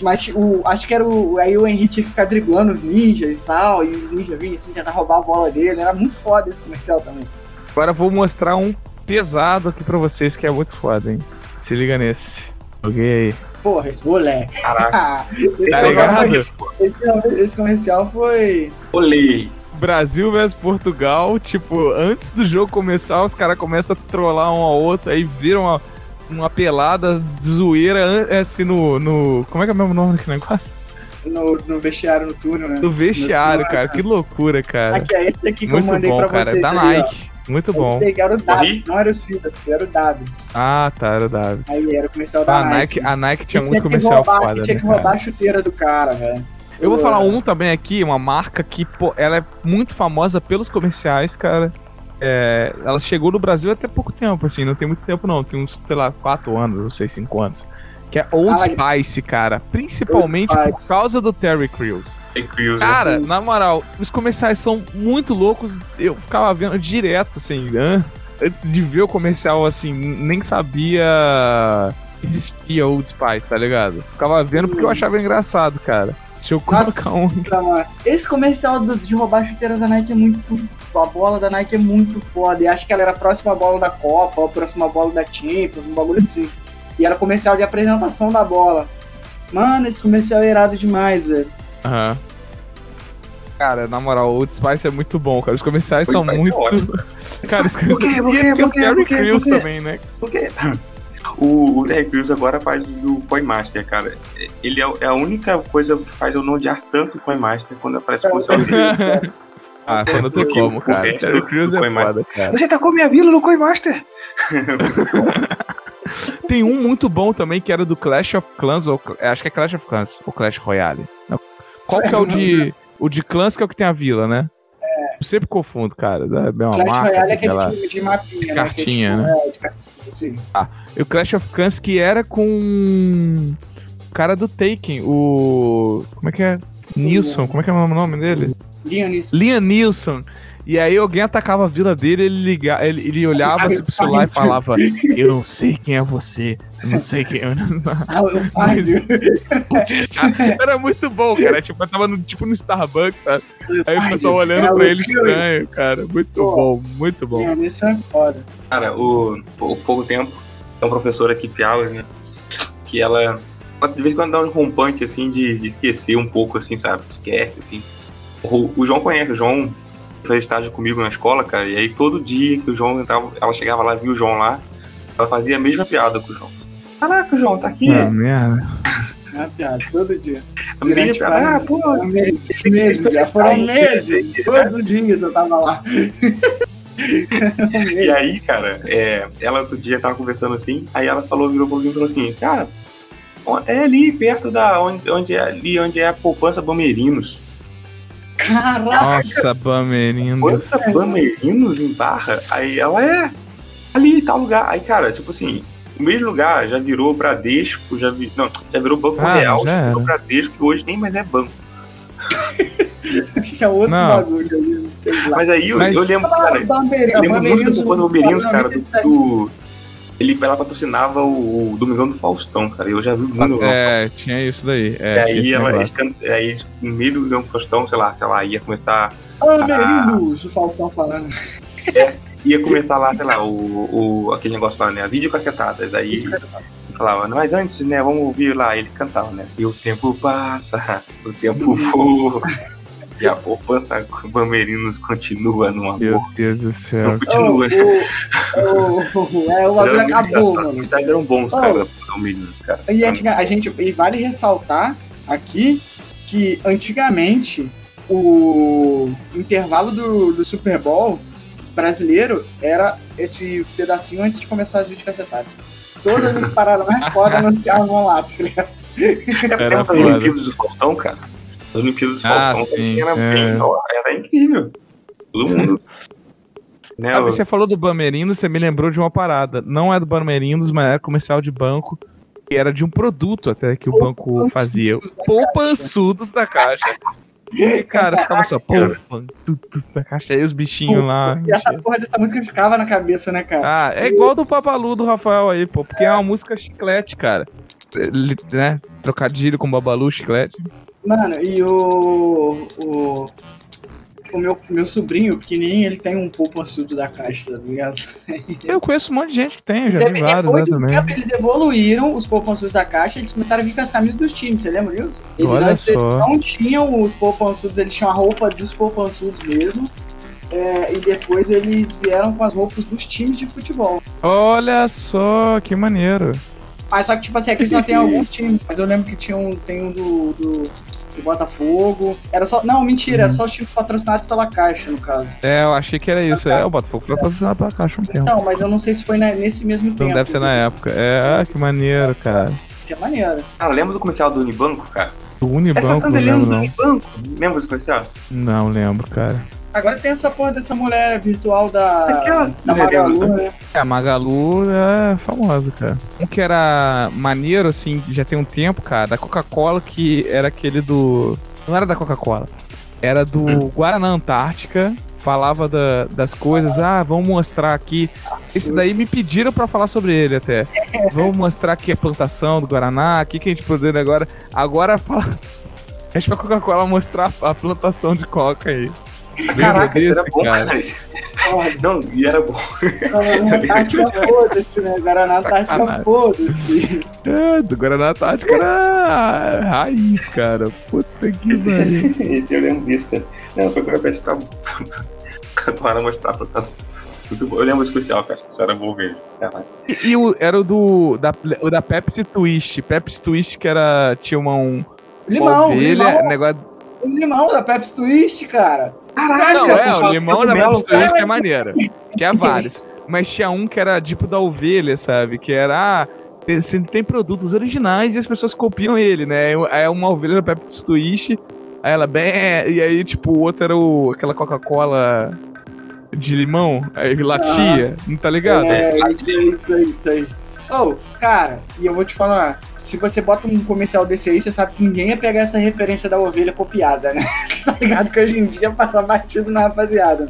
Mas o, acho que era o. Aí o Henrique tinha que ficar driblando os ninjas e tal. E os ninjas vinham assim, tentar roubar a bola dele. Era muito foda esse comercial também. Agora eu vou mostrar um pesado aqui pra vocês que é muito foda, hein? Se liga nesse. Joguei aí. Porra, esse moleque. Caraca, <laughs> esse, Tá comercial ligado? foi- esse, esse comercial foi. olhei. Brasil versus Portugal, tipo, antes do jogo começar, os caras começam a trollar um ao outro, aí viram uma, uma pelada de zoeira é assim no, no. Como é que é o mesmo nome daquele negócio? No, no vestiário, no túnel, né? No vestiário, No- cara. Que loucura, cara. Aqui, é esse daqui que eu Muito mandei bom, pra cara. vocês. Da ó. Nike. Muito bom. Eu peguei, era o. Davids, não era o Silva, era o Davids. Ah, tá, era o Davi. Aí era o comercial da Ah, a Nike, Nike. a Nike tinha muito comercial roubar, foda, que Tinha né, que roubar cara? a chuteira do cara, velho. Eu vou falar um também aqui, uma marca que, pô, ela é muito famosa pelos comerciais, cara. É, ela chegou no Brasil até pouco tempo, assim, não tem muito tempo não, tem uns, sei lá, 4 anos, não sei, 5 anos. Que é Old Ah, Spice, cara. Principalmente Old por Spice. causa do Terry Crews. É Crews, Cara, assim. na moral, os comerciais são muito loucos. Eu ficava vendo direto, assim, né? antes de ver o comercial, assim, nem sabia que existia Old Spice, tá ligado? Ficava vendo porque eu achava engraçado, cara. Deixa eu Nossa, colocar um. Esse comercial do- de roubar a chuteira da Nike é muito. A bola da Nike é muito foda. E acho que ela era a próxima bola da Copa, ou a próxima bola da Champions, um bagulho assim. E era comercial de apresentação da bola. Mano, esse comercial é irado demais, velho. Aham. Cara, na moral, o Old Spice é muito bom, cara. Os comerciais Old são é muito. <laughs> cara, os Por quê? Por quê? E tem o Por quê? Terry Por quê? Crews Por quê? também, né? Porque o, o Terry Crews agora faz do Coinmaster, cara. Ele é, é a única coisa que faz eu não odiar tanto o Coinmaster quando aparece o <laughs> comercial dele. Ah, só não tem como, o cara. resto Terry Crews é foda, cara. Você tacou minha vila no Coinmaster? <laughs> Tem um muito bom também que era do Clash of Clans, ou é, acho que é Clash of Clans, ou Clash Royale. Não. Qual que é o de. O de Clans que é o que tem a vila, né? Eu sempre confundo, cara. É uma Clash marca, Royale é aquele time de mapinha, né? Cartinha, que é, né? Cartinha, assim. E o Clash of Clans que era com. O cara do Taken, o. Como é que é? Nilson, como é que é o nome dele? Lianis. Liam Nilson. E aí alguém atacava a vila dele, ele liga, ele, ele olhava assim pro celular e falava: Eu não sei quem é você, eu não sei quem. <laughs> Ah, o Fábio. <laughs> Era muito bom, cara. Tipo, eu tava no, tipo no Starbucks, sabe? Aí o pessoal olhando É, pra ele estranho, cara. Muito Pô. bom, muito bom. Lianis é foda. Cara, o, o pouco tempo, tem uma professora aqui, Piaulas, né? Que ela, de vez em quando dá um rompante, assim, de, de esquecer um pouco, assim, sabe? Esquece, assim. O, o João conhece, o João fez estágio comigo na escola, cara, e aí todo dia que o João entrava, ela chegava lá, viu o João lá, ela fazia a mesma piada com o João. Caraca, João, tá aqui. Ah, merda. É uma piada, todo dia. a piada. Ah, pô, Meses, meses, já foram meses. Todos os dias eu tava lá. <laughs> E aí, cara, é, ela outro dia tava conversando assim, aí ela falou, virou mim e falou assim, cara, é ali perto da onde, onde é ali onde é a poupança Bamerinos. Caraca, Nossa, Bamerindos. Poupança Bamerinos em Barra? Aí ela é ali, tal lugar. Aí, cara, tipo assim, o mesmo lugar já virou Bradesco, já vi, não, já virou Banco Ah, Real, já já virou. Bradesco, que hoje nem mais é banco. tinha outro Não. bagulho ali. Mas aí eu, Mas- eu lembro, cara, eu lembro muito Bamerinos, do Bamerinos, cara, do, 97. do- ele, ela patrocinava o, o Domingão do Faustão, cara, eu já vi muito. É, tinha isso daí. É, E tinha aí, ela, eles- aí, no meio do Domingão do Faustão, sei lá, sei lá, ia começar, Bamerinos, o Faustão falando. ia começar lá, sei lá, o, o, aquele negócio lá, né, a videocassetadas, aí falava, mas antes, né, vamos ouvir lá, ele cantava, né, e o tempo passa, o tempo voa, e a poupança Bamerinos continua no Meu amor. Deus do céu. Não continua. O, o, o, é, o bagulho acabou, mano. Os eram bons, Oh. cara, Bamerinos, cara. E antiga- a gente, e vale ressaltar aqui que antigamente o intervalo do, do Super Bowl brasileiro era esse pedacinho antes de começar as videocassetadas. Todas as <laughs> paradas mais foda anunciavam lá, tá ligado? É Era as foda. Olimpíadas do Faustão, cara. As Olimpíadas do Ah, Faustão sim, era, é. bem, era incrível. Todo mundo. né, <laughs> Ah, o- você falou do Bamerindos, você me lembrou de uma parada. Não é do Bamerindos, mas era comercial de banco. Que era de um produto até que o banco fazia. Poupançudos da caixa. E, cara, ficava só poupançudos da caixa. Aí os bichinhos lá. E essa porra dessa música ficava na cabeça, né, cara? Ah, é igual do Papalu do Rafael aí, pô. Porque é uma música chiclete, cara. né? Trocadilho com Babalu, chiclete. Mano, e o. O, o meu, meu sobrinho, pequenininho, ele tem um poupançudo da caixa, tá ligado? Eu conheço um monte de gente que tem, já vi vários, né, também. tempo, eles evoluíram os poupançudos da caixa, eles começaram a vir com as camisas dos times, você lembra disso? Eles Olha antes eles só. não tinham os poupançudos, eles tinham a roupa dos poupançudos mesmo. é, e depois eles vieram com as roupas dos times de futebol. Olha só, que maneiro. Mas só que, tipo assim, aqui só <laughs> tem alguns times. Mas eu lembro que tinha um, tem um do, do, do Botafogo. Era só. Não, mentira, Uhum. é só os times patrocinados pela Caixa, no caso. É, eu achei que era isso. É, o Botafogo foi patrocinado pela Caixa um tempo. Não, mas eu não sei se foi na- nesse mesmo Não tempo. deve ser na época. É, ah, que maneiro, cara. Isso é maneiro. Cara, lembra do comercial do Unibanco, cara? Do Essa Unibanco, não Sandra lembra do não. Unibanco? Lembra desse comercial? Não lembro, cara. Agora tem essa porra dessa mulher virtual da, Aquela da Magalu, dela, né? É, a Magalu é famosa, cara. Um que era maneiro, assim, já tem um tempo, cara, da Coca-Cola, que era aquele do. Não era da Coca-Cola. Era do Guaraná Antártica. Falava da- das coisas, ah, vamos mostrar aqui. Esse daí me pediram pra falar sobre ele até. <laughs> Vamos mostrar aqui a plantação do Guaraná, aqui que a gente produz agora. Agora fala. A gente vai Coca-Cola mostrar a plantação de Coca aí. Caraca, isso era bom, cara? cara. Porra, Não, e era bom. Guaraná foda-se, né? Guaraná Sacanagem. foda-se. É, do Guaraná Tática era raiz, cara. Puta que pariu. Esse eu lembro disso, cara. Não, foi quando eu pra. pra mostrar a plantação. Muito bom. Eu lembro especial, cara. Isso era bom mesmo. E, e o, era o do. Da, o da Pepsi Twist. Pepsi Twist que era. Tinha uma, um, Limão, ovelha, limão, negócio. o limão da Pepsi Twist, cara. Caraca, Não, é, o limão da cogumelo, Pepsi Twist é maneiro. Tinha vários. Mas tinha um que era tipo da ovelha, sabe? Que era. Ah, tem, se tem produtos originais e as pessoas copiam ele, né? Aí uma ovelha da Pepsi Twist. Aí ela, bem. E aí, tipo, o outro era o, aquela Coca-Cola de limão. Aí latia, não tá ligado? É, isso aí, isso aí. Oh, cara, e eu vou te falar, se você bota um comercial desse aí, você sabe que ninguém ia pegar essa referência da ovelha copiada, né? <laughs> Tá ligado que hoje em dia passa batido na rapaziada.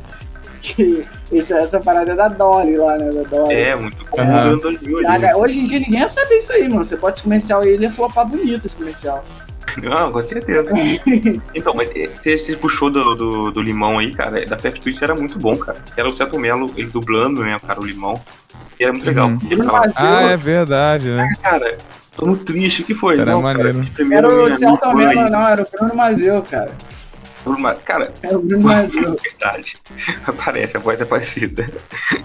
Que isso, essa parada é da Dolly lá, né? Da Dolly. É, muito. Aham. Uhum. 2000 ali. Cara, Hoje em dia ninguém ia saber isso aí, mano. Você bota esse comercial aí, ele ia flopar bonito esse comercial. Não, <laughs> com certeza. <laughs> então, mas eh, você, você puxou do, do, do limão aí, cara. Da Pepsi Twist era muito bom, cara. Era o Celto Melo, ele dublando, né, cara, o limão. E era muito legal. Uhum. Ele falava, Ah, é verdade, né? <laughs> cara, tô muito triste. O que foi? Era não, maneiro. cara, Era o mesmo, aí, não, era o Bruno Mazeu, cara. Bruno- Cara, Era o Bruno Mazeu. verdade. Aparece, a voz é parecida.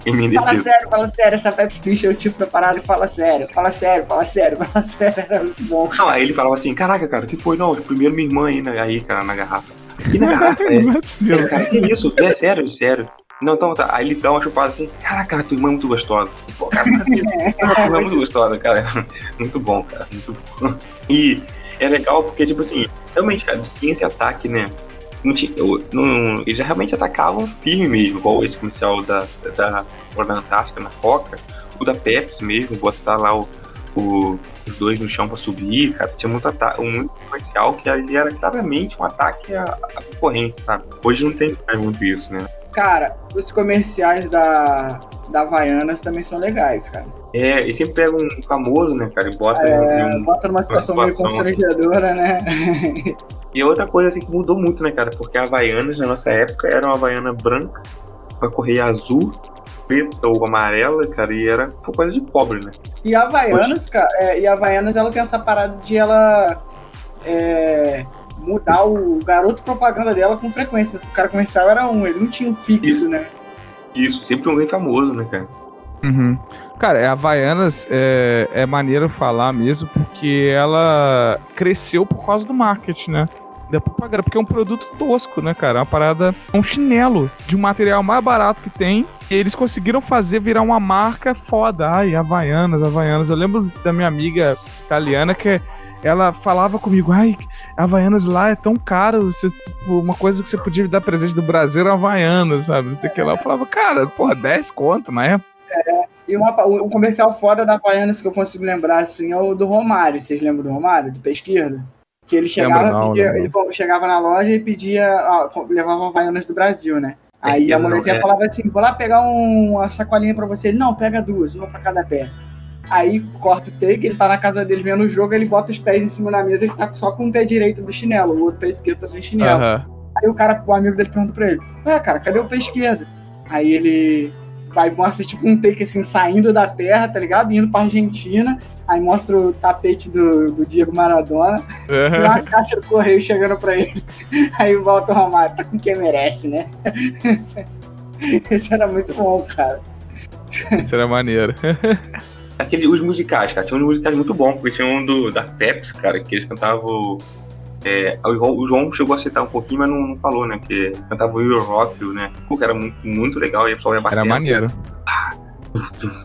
Em mim Fala sério, fala sério, essa Pepsi Twist eu tive preparado, fala sério, fala sério, fala sério, fala sério, era muito bom. Não, aí ele falava assim, caraca, cara, o que foi? Não, primeiro minha irmã aí, né, aí cara, na garrafa. E na garrafa, <laughs> é. Vacilo. Cara, que isso? É sério, sério. Não, então tá. Aí ele dá uma chupada assim, caraca, cara, tua irmã é muito gostosa. Pô, cara, tua irmã é muito gostosa, cara. <laughs> Muito bom, cara, muito bom. E é legal porque, tipo assim, realmente, cara, tinha esse ataque, né? Não tinha, não, eles realmente atacavam firme mesmo, igual esse comercial da, da, da Antártica na Coca, o da Pepsi mesmo, botar lá o, o- os dois no chão pra subir, cara, tinha muito ataque, muito comercial que ali era claramente um ataque à, à concorrência, sabe? Hoje não tem mais muito isso, né? Cara, os comerciais da, da Havaianas também são legais, cara. É, e sempre pega um famoso, né, cara, e bota É, um... bota numa situação meio situação. constrangedora, né? <laughs> E outra coisa assim que mudou muito, né, cara, porque a Havaianas na nossa época era uma Havaiana branca, com a correia azul, preta ou amarela, cara, e era coisa de pobre, né? E a Havaianas, cara, é, e a Havaianas ela tem essa parada de ela é, mudar o garoto propaganda dela com frequência. né? O cara comercial era um, ele não tinha um fixo, né? Isso, sempre um bem famoso, né, cara? Uhum. Cara, a Havaianas é, é maneiro falar mesmo, porque ela cresceu por causa do marketing, né? Da propaganda, porque é um produto tosco, né, cara? É uma parada, é um chinelo de um material mais barato que tem. E eles conseguiram fazer virar uma marca foda. Ai, Havaianas, Havaianas. Eu lembro da minha amiga italiana que ela falava comigo, ai, Havaianas lá é tão caro, tipo, uma coisa que você podia dar presente do Brasil era Havaianas, sabe? Não sei o que lá. Eu falava, cara, porra, 10 conto na época. E uma, um comercial foda da Havaianas que eu consigo lembrar, assim, é o do Romário. Vocês lembram do Romário, do pé esquerdo? Que ele chegava, não, pedia- lembro ele chegava na loja e pedia, co- levava Havaianas do Brasil, né? Aí a não, mulherzinha é. falava assim, vou lá pegar um- uma sacolinha pra você. Ele, não, pega duas, uma pra cada pé. Aí corta o take, ele tá na casa dele vendo o jogo, ele bota os pés em cima da mesa, ele tá só com o pé direito do chinelo, o outro pé esquerdo tá sem chinelo. Aham. Aí o cara, o amigo dele pergunta pra ele, ué, cara, cadê o pé esquerdo? Aí ele vai mostra tipo um take assim, saindo da terra, tá ligado? Indo pra Argentina. Aí mostra o tapete do, do Diego Maradona. E Aham. uma caixa do correio chegando pra ele. Aí volta o Romário, tá com quem merece, né? <laughs> Esse era muito bom, cara. Isso era maneiro. Aquele, os musicais, cara, tinha uns musicais muito bons, porque tinha um do, da Pepsi, cara, que eles cantavam. É, o, João, o João chegou a citar um pouquinho, mas não, não falou, né? Que cantava o Euro Rock, né? Pô, que era muito, muito legal, e o pessoal ia batendo. Era maneiro.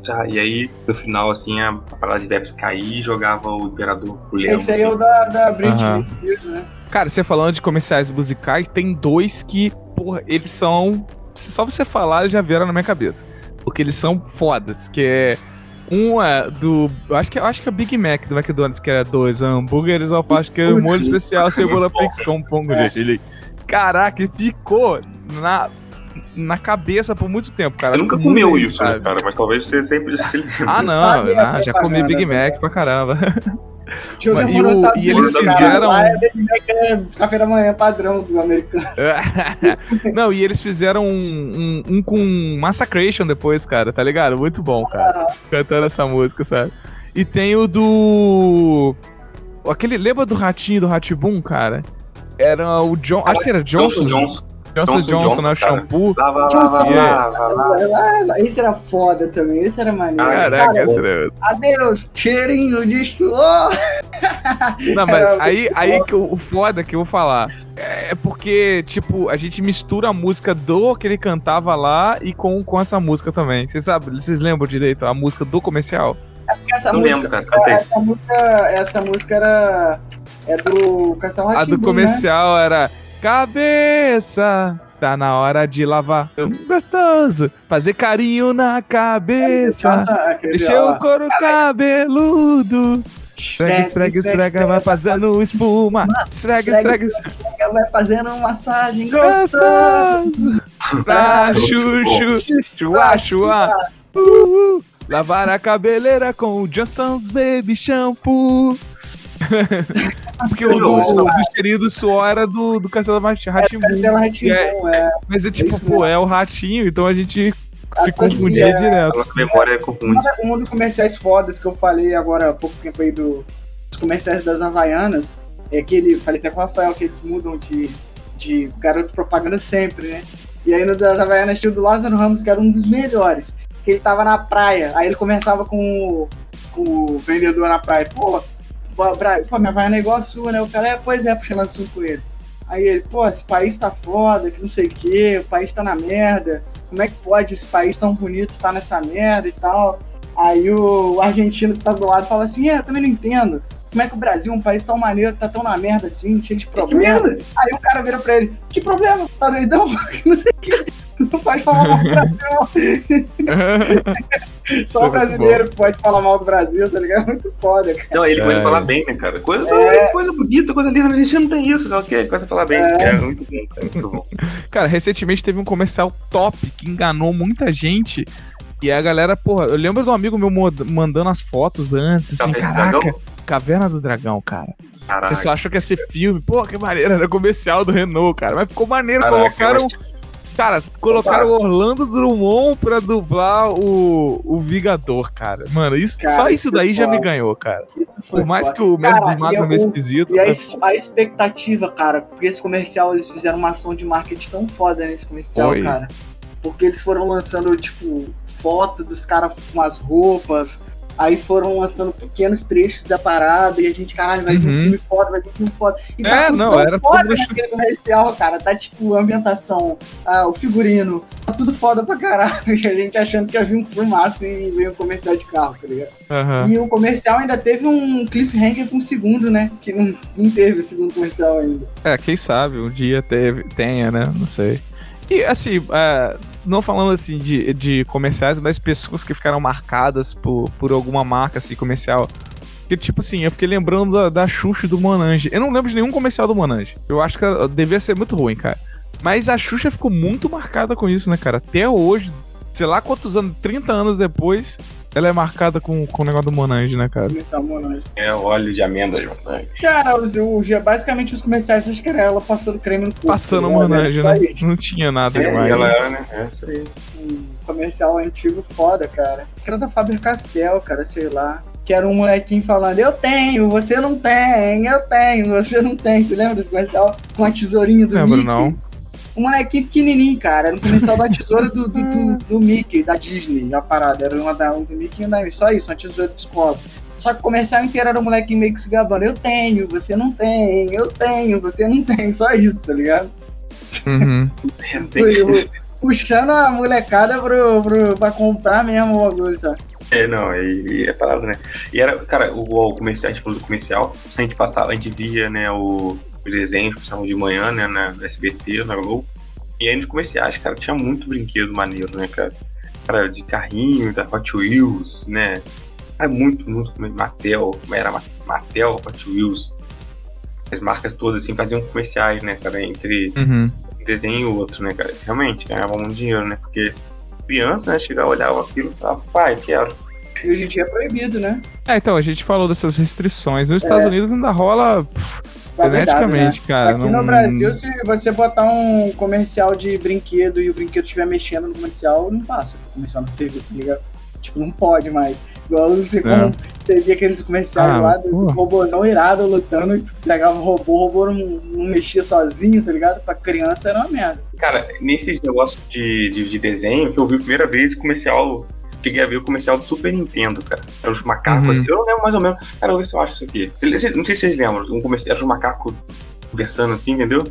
Tá, e aí, no final, assim, a, a parada de Pepsi cair e jogava o Imperador pro Leão. Esse aí é o da, da Britney Aham. Spears, né? Cara, você falando de comerciais musicais, tem dois que, porra, eles são. Só você falar, eles já vieram na minha cabeça. Porque eles são fodas, que é. Um é do. Acho que, acho que é o Big Mac do McDonald's, que era dois hambúrgueres, alface, que molho especial, <laughs> cebola pix com pongo, É. gente. Ele. Caraca, ele ficou na, na cabeça por muito tempo, cara. Você nunca Muito comeu isso, né, cara? Mas talvez você sempre se lembre. Ah, não, a ah, já comi Big propaganda, Mac pra caramba. Eu Mas e o- tá e eles fizeram- Lá é é café da manhã padrão do americano. <laughs> Não, e eles fizeram um, um, um com Massacration depois, cara, tá ligado? Muito bom, cara. Cantando essa música, sabe? E tem o do. Aquele. Lembra do ratinho do Ratibum, cara? Era o John. Acho que era Johnson. Johnson Johnson. Johnson, Johnson Johnson, né? O shampoo. Lava, Johnson lava, lava. Esse era foda também, esse era maneiro. Caraca, Cara, esse era... Adeus, cheirinho de suor. <laughs> Não, mas aí, aí que o foda que eu vou falar é porque, tipo, a gente mistura a música do que ele cantava lá e com, com essa música também. Vocês sabem, vocês lembram direito a música do comercial? Essa Não música, lembro, cara. Essa música, essa música era é do Castelo A Rá-Tim-Bum, do comercial era Cabeça, tá na hora de lavar. Gostoso, fazer carinho na cabeça. Ó, o couro cabeludo. Esfrega, esfrega, esfrega, vai fazendo espuma. Esfrega, esfrega, esfrega. Vai fazendo massagem. Gostoso. Pra chuchu, chua, chua. Lavar a cabeleira com o Johnson's Baby Shampoo. <laughs> Porque o do, do cheirinho do suor era do, do Castelo Ratimbu. Castelo Rá-Tim-Bum, é. Mas é tipo, isso pô, é o ratinho, então a gente se Associa, confundia é. direto. A nossa memória é confunde. Um dos comerciais fodas que eu falei agora há pouco tempo aí do, dos comerciais das Havaianas é que ele, falei até com o Rafael, que eles mudam de, de garoto propaganda sempre, né? E aí no das Havaianas tinha o do Lázaro Ramos, que era um dos melhores. Que ele tava na praia, aí ele conversava com o, com o vendedor na praia. Pô, pô, Bra- pô, minha Havaiana é igual a sua, né? O cara, é, pois é, puxando assunto com ele. Aí ele, pô, esse país tá foda, que não sei o quê, o país tá na merda. Como é que pode esse país tão bonito estar nessa merda e tal? Aí o, argentino que tá do lado fala assim, é, eu também não entendo. Como é que o Brasil, um país tão maneiro, tá tão na merda assim, cheio de problema? Aí o cara vira pra ele, que problema? Tá doidão? <laughs> Não sei o que. Não pode falar mal do Brasil. <laughs> Só É o brasileiro que pode falar mal do Brasil, tá ligado? É muito foda, cara. Não, ele É. a falar bem, né, cara? Coisa, É. coisa bonita, coisa linda, a gente não tem isso, não. Que ele começa a falar bem. É. É, muito bom, cara. Muito bom. <laughs> Cara, recentemente teve um comercial top que enganou muita gente. E a galera, porra, eu lembro de um amigo meu mandando as fotos antes, assim, Caverna do caraca, Dragão? Caverna do Dragão, cara. O Caraca. pessoal achou que ia ser filme, pô, que maneiro, era comercial do Renault, cara. Mas ficou maneiro, Caraca, colocaram. mas- Cara, colocaram o Orlando Drummond pra dublar o, o Vingador, cara. Mano, isso, Cara, só isso daí já foda. me ganhou, cara. Isso foi Por mais foda. que o Mestre dos Magos e é meio esquisito. E a, mas- a expectativa, cara, porque esse comercial, eles fizeram uma ação de marketing tão foda nesse comercial, Foi. cara. Porque eles foram lançando, tipo, foto dos caras com as roupas, aí foram lançando pequenos trechos da parada, e a gente, caralho, vai vir um Uhum. filme foda, vai vir um filme foda. E É, tudo não, era foda tudo- naquele comercial, cara. Tá tipo a ambientação, ah, o figurino, tá tudo foda pra caralho. <laughs> E a gente achando que ia vir um filme massa e veio um comercial de carro, tá ligado? Aham. E o comercial ainda teve um cliffhanger com o segundo, né? Que não, não teve o segundo comercial ainda. É, quem sabe, um dia teve, tenha, né? Não sei. E assim, é, não falando assim de, de comerciais, mas pessoas que ficaram marcadas por, por alguma marca assim, comercial. Que tipo assim, eu fiquei lembrando da, da Xuxa do Monange. Eu não lembro de nenhum comercial do Monange. Eu acho que devia ser muito ruim, cara. Mas a Xuxa ficou muito marcada com isso, né, cara? Até hoje, sei lá quantos anos, 30 anos depois, ela é marcada com, com o negócio do Monange, né, cara? Comercial Monange. É óleo de amêndoas, mano. Cara, os, os, basicamente os comerciais, acho que era ela passando creme no corpo. Passando tá Monange, ligado? né? Não tinha nada É, demais. ela era, né? É, isso aí. Um comercial antigo foda, cara. Que era da Faber-Castell, cara, sei lá. Que era um molequinho falando, eu tenho, você não tem, eu tenho, você não tem. Você lembra desse comercial? Com a tesourinha do Lembro, Mickey? não. Um molequinho pequenininho, cara. Era um comercial da tesoura do, do, do, do Mickey, da Disney, a parada. Era uma da, um do Mickey e um da Só isso, uma tesoura de escola. Só que o comercial inteiro era um molequinho meio que se gabando. Eu tenho, você não tem, eu tenho, você não tem. Só isso, tá ligado? Uhum. Puxando a molecada pro, pro, pra comprar mesmo o bagulho, sabe? É, não, e, e é parado, né? E era, cara, o, o comercial, a gente falou do comercial, a gente passava, a gente via, né, o, os desenhos que passavam de manhã, né, na SBT, na Globo. E aí nos comerciais, cara, tinha muito brinquedo maneiro, né, cara? Cara, de carrinho, da Hot Wheels, né? Era muito, muito Mattel, era Ma- Mattel, Hot Wheels. As marcas todas, assim, faziam comerciais, né, cara, entre Uhum. um desenho e outro, né, cara? Realmente, ganhava muito dinheiro, né? Porque criança, né, chegava, olhava aquilo e falava, pai, quero. E hoje em dia é proibido, né? É, então, a gente falou dessas restrições. Nos Estados É. Unidos ainda rola pff, Tá vedado, né? freneticamente, cara. Aqui não- no Brasil, se você botar um comercial de brinquedo e o brinquedo estiver mexendo no comercial, não passa. Comercial na TV, tá ligado? Tipo, não pode mais. Igual você, como, você via aqueles comerciais É. Ah, lá do robôzão irado lutando e pegava o robô, o robô não, não mexia sozinho, tá ligado? Pra criança era uma merda. Cara, nesses negócios de, de, de desenho, que eu vi a primeira vez comercial. Cheguei a ver o comercial do Super Nintendo, cara. Eram os macacos, Uhum. assim, eu não lembro mais ou menos. Cara, eu vou ver se eu acho isso aqui. Não sei se vocês lembram, um comercial, eram os macacos conversando assim, entendeu?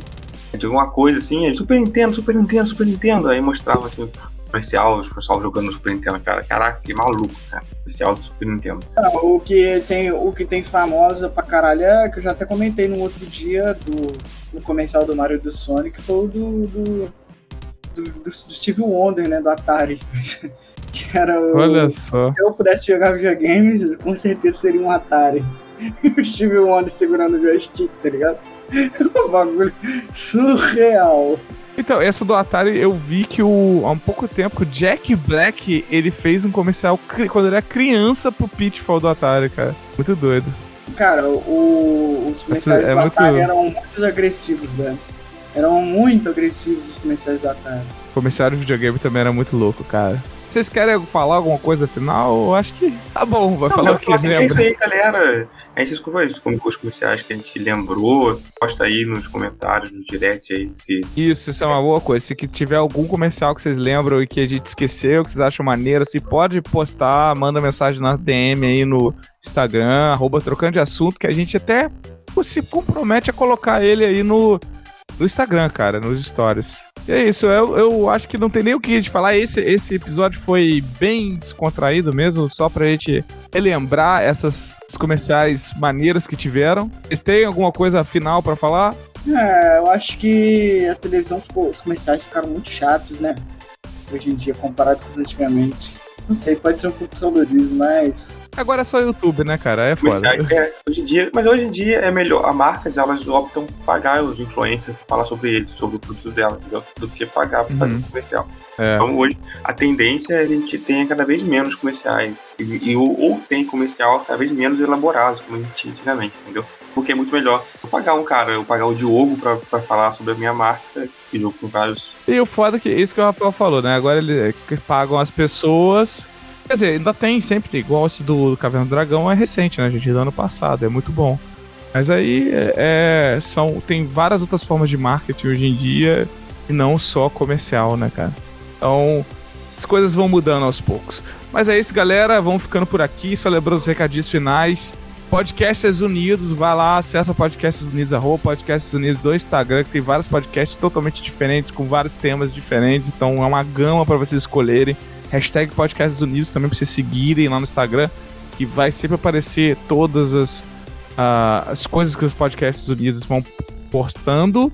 De alguma coisa assim, aí, Super Nintendo, Super Nintendo, Super Nintendo. Aí mostrava assim, o comercial, o pessoal jogando no Super Nintendo, cara. Caraca, que maluco, cara. Comercial do Super Nintendo. Ah, O que tem, o que tem famosa pra caralho é que eu já até comentei no outro dia do, no comercial do Mario e do Sonic, foi o do, do, do, do- do Steve Wonder, né? Do Atari. <laughs> que era o. Olha só. Se eu pudesse jogar videogames, com certeza seria um Atari. <laughs> o Steve Wonder segurando o joystick, tá ligado? <laughs> um bagulho surreal. Então, essa do Atari, eu vi que o, há um pouco tempo o Jack Black ele fez um comercial quando ele era criança pro Pitfall do Atari, cara. Muito doido. Cara, o- os comerciais é do muito- Atari eram muito agressivos, velho. Eram muito agressivos os comerciais do Atari. O comercial de videogame também era muito louco, cara. Vocês querem falar alguma coisa final? Eu acho que tá bom, vai falar o que que é isso lembra. aí, galera. A gente desculpa isso, como os comerciais que a gente lembrou. Posta aí nos comentários, no direct aí, se Isso, isso é uma boa coisa. Se que tiver algum comercial que vocês lembram e que a gente esqueceu, que vocês acham maneiro, se pode postar, manda mensagem na DM aí no Instagram, arroba trocando de assunto, que a gente até se compromete a colocar ele aí no, no Instagram, cara, nos stories. E é isso, eu, eu acho que não tem nem o que falar. Esse, esse episódio foi bem descontraído mesmo, só pra gente relembrar essas comerciais maneiros que tiveram. Vocês têm alguma coisa final pra falar? É, eu acho que a televisão ficou. Os comerciais ficaram muito chatos, né? Hoje em dia, comparado com os antigamente. Não sei, pode ser um pouco saudosismo, mas. Agora é só YouTube, né, cara? É foda. É, hoje em dia, mas hoje em dia é melhor. As marcas elas optam por pagar os influencers falar sobre eles, sobre o produto delas, entendeu? do que pagar pra fazer Uhum. um comercial. É. Então hoje a tendência é a gente tenha cada vez menos comerciais. E, e- ou, ou tem comercial cada vez menos elaborados, como a gente tinha antigamente, entendeu? Porque é muito melhor eu pagar um cara, eu pagar o Diogo pra, pra falar sobre a minha marca, que jogo com vários. E o foda é que isso que o Rafael falou, né? Agora eles pagam as pessoas. Quer dizer, ainda tem, sempre tem. Igual esse do Caverna do Dragão é recente, né, gente? Do ano passado, é muito bom. Mas aí é, é, são, tem várias outras formas de marketing hoje em dia e não só comercial, né, cara? Então, as coisas vão mudando aos poucos. Mas é isso, galera. Vamos ficando por aqui. Só lembrando os recadinhos finais. Podcasts Unidos, vai lá, acessa Podcasts Unidos, arroba Podcasts Unidos do Instagram, que tem vários podcasts totalmente diferentes, com vários temas diferentes, então é uma gama para vocês escolherem. Hashtag Podcasts Unidos também para vocês seguirem lá no Instagram, que vai sempre aparecer todas as, ah, as coisas que os Podcasts Unidos vão postando.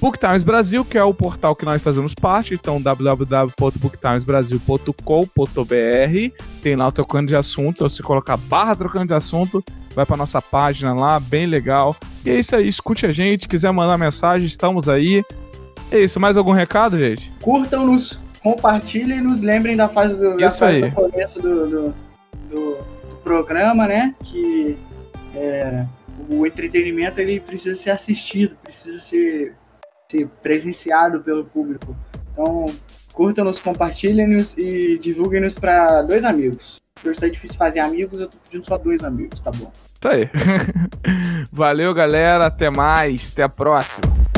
Book Times Brasil, que é o portal que nós fazemos parte, então www.booktimesbrasil.com.br tem lá o Trocando de Assunto, ou se colocar barra Trocando de Assunto, vai para nossa página lá, bem legal. E é isso aí, escute a gente, quiser mandar mensagem, estamos aí. É isso, mais algum recado, gente? Curtam-nos, compartilhem e nos lembrem da fase do, da fase do começo do, do, programa, né? Que é, o entretenimento ele precisa ser assistido, precisa ser, ser presenciado pelo público. Então, curtam-nos, compartilhem-nos e divulguem-nos para dois amigos. Hoje tá difícil fazer amigos, eu tô pedindo só dois amigos, tá bom? Tá aí. <laughs> Valeu, galera. Até mais. Até a próxima.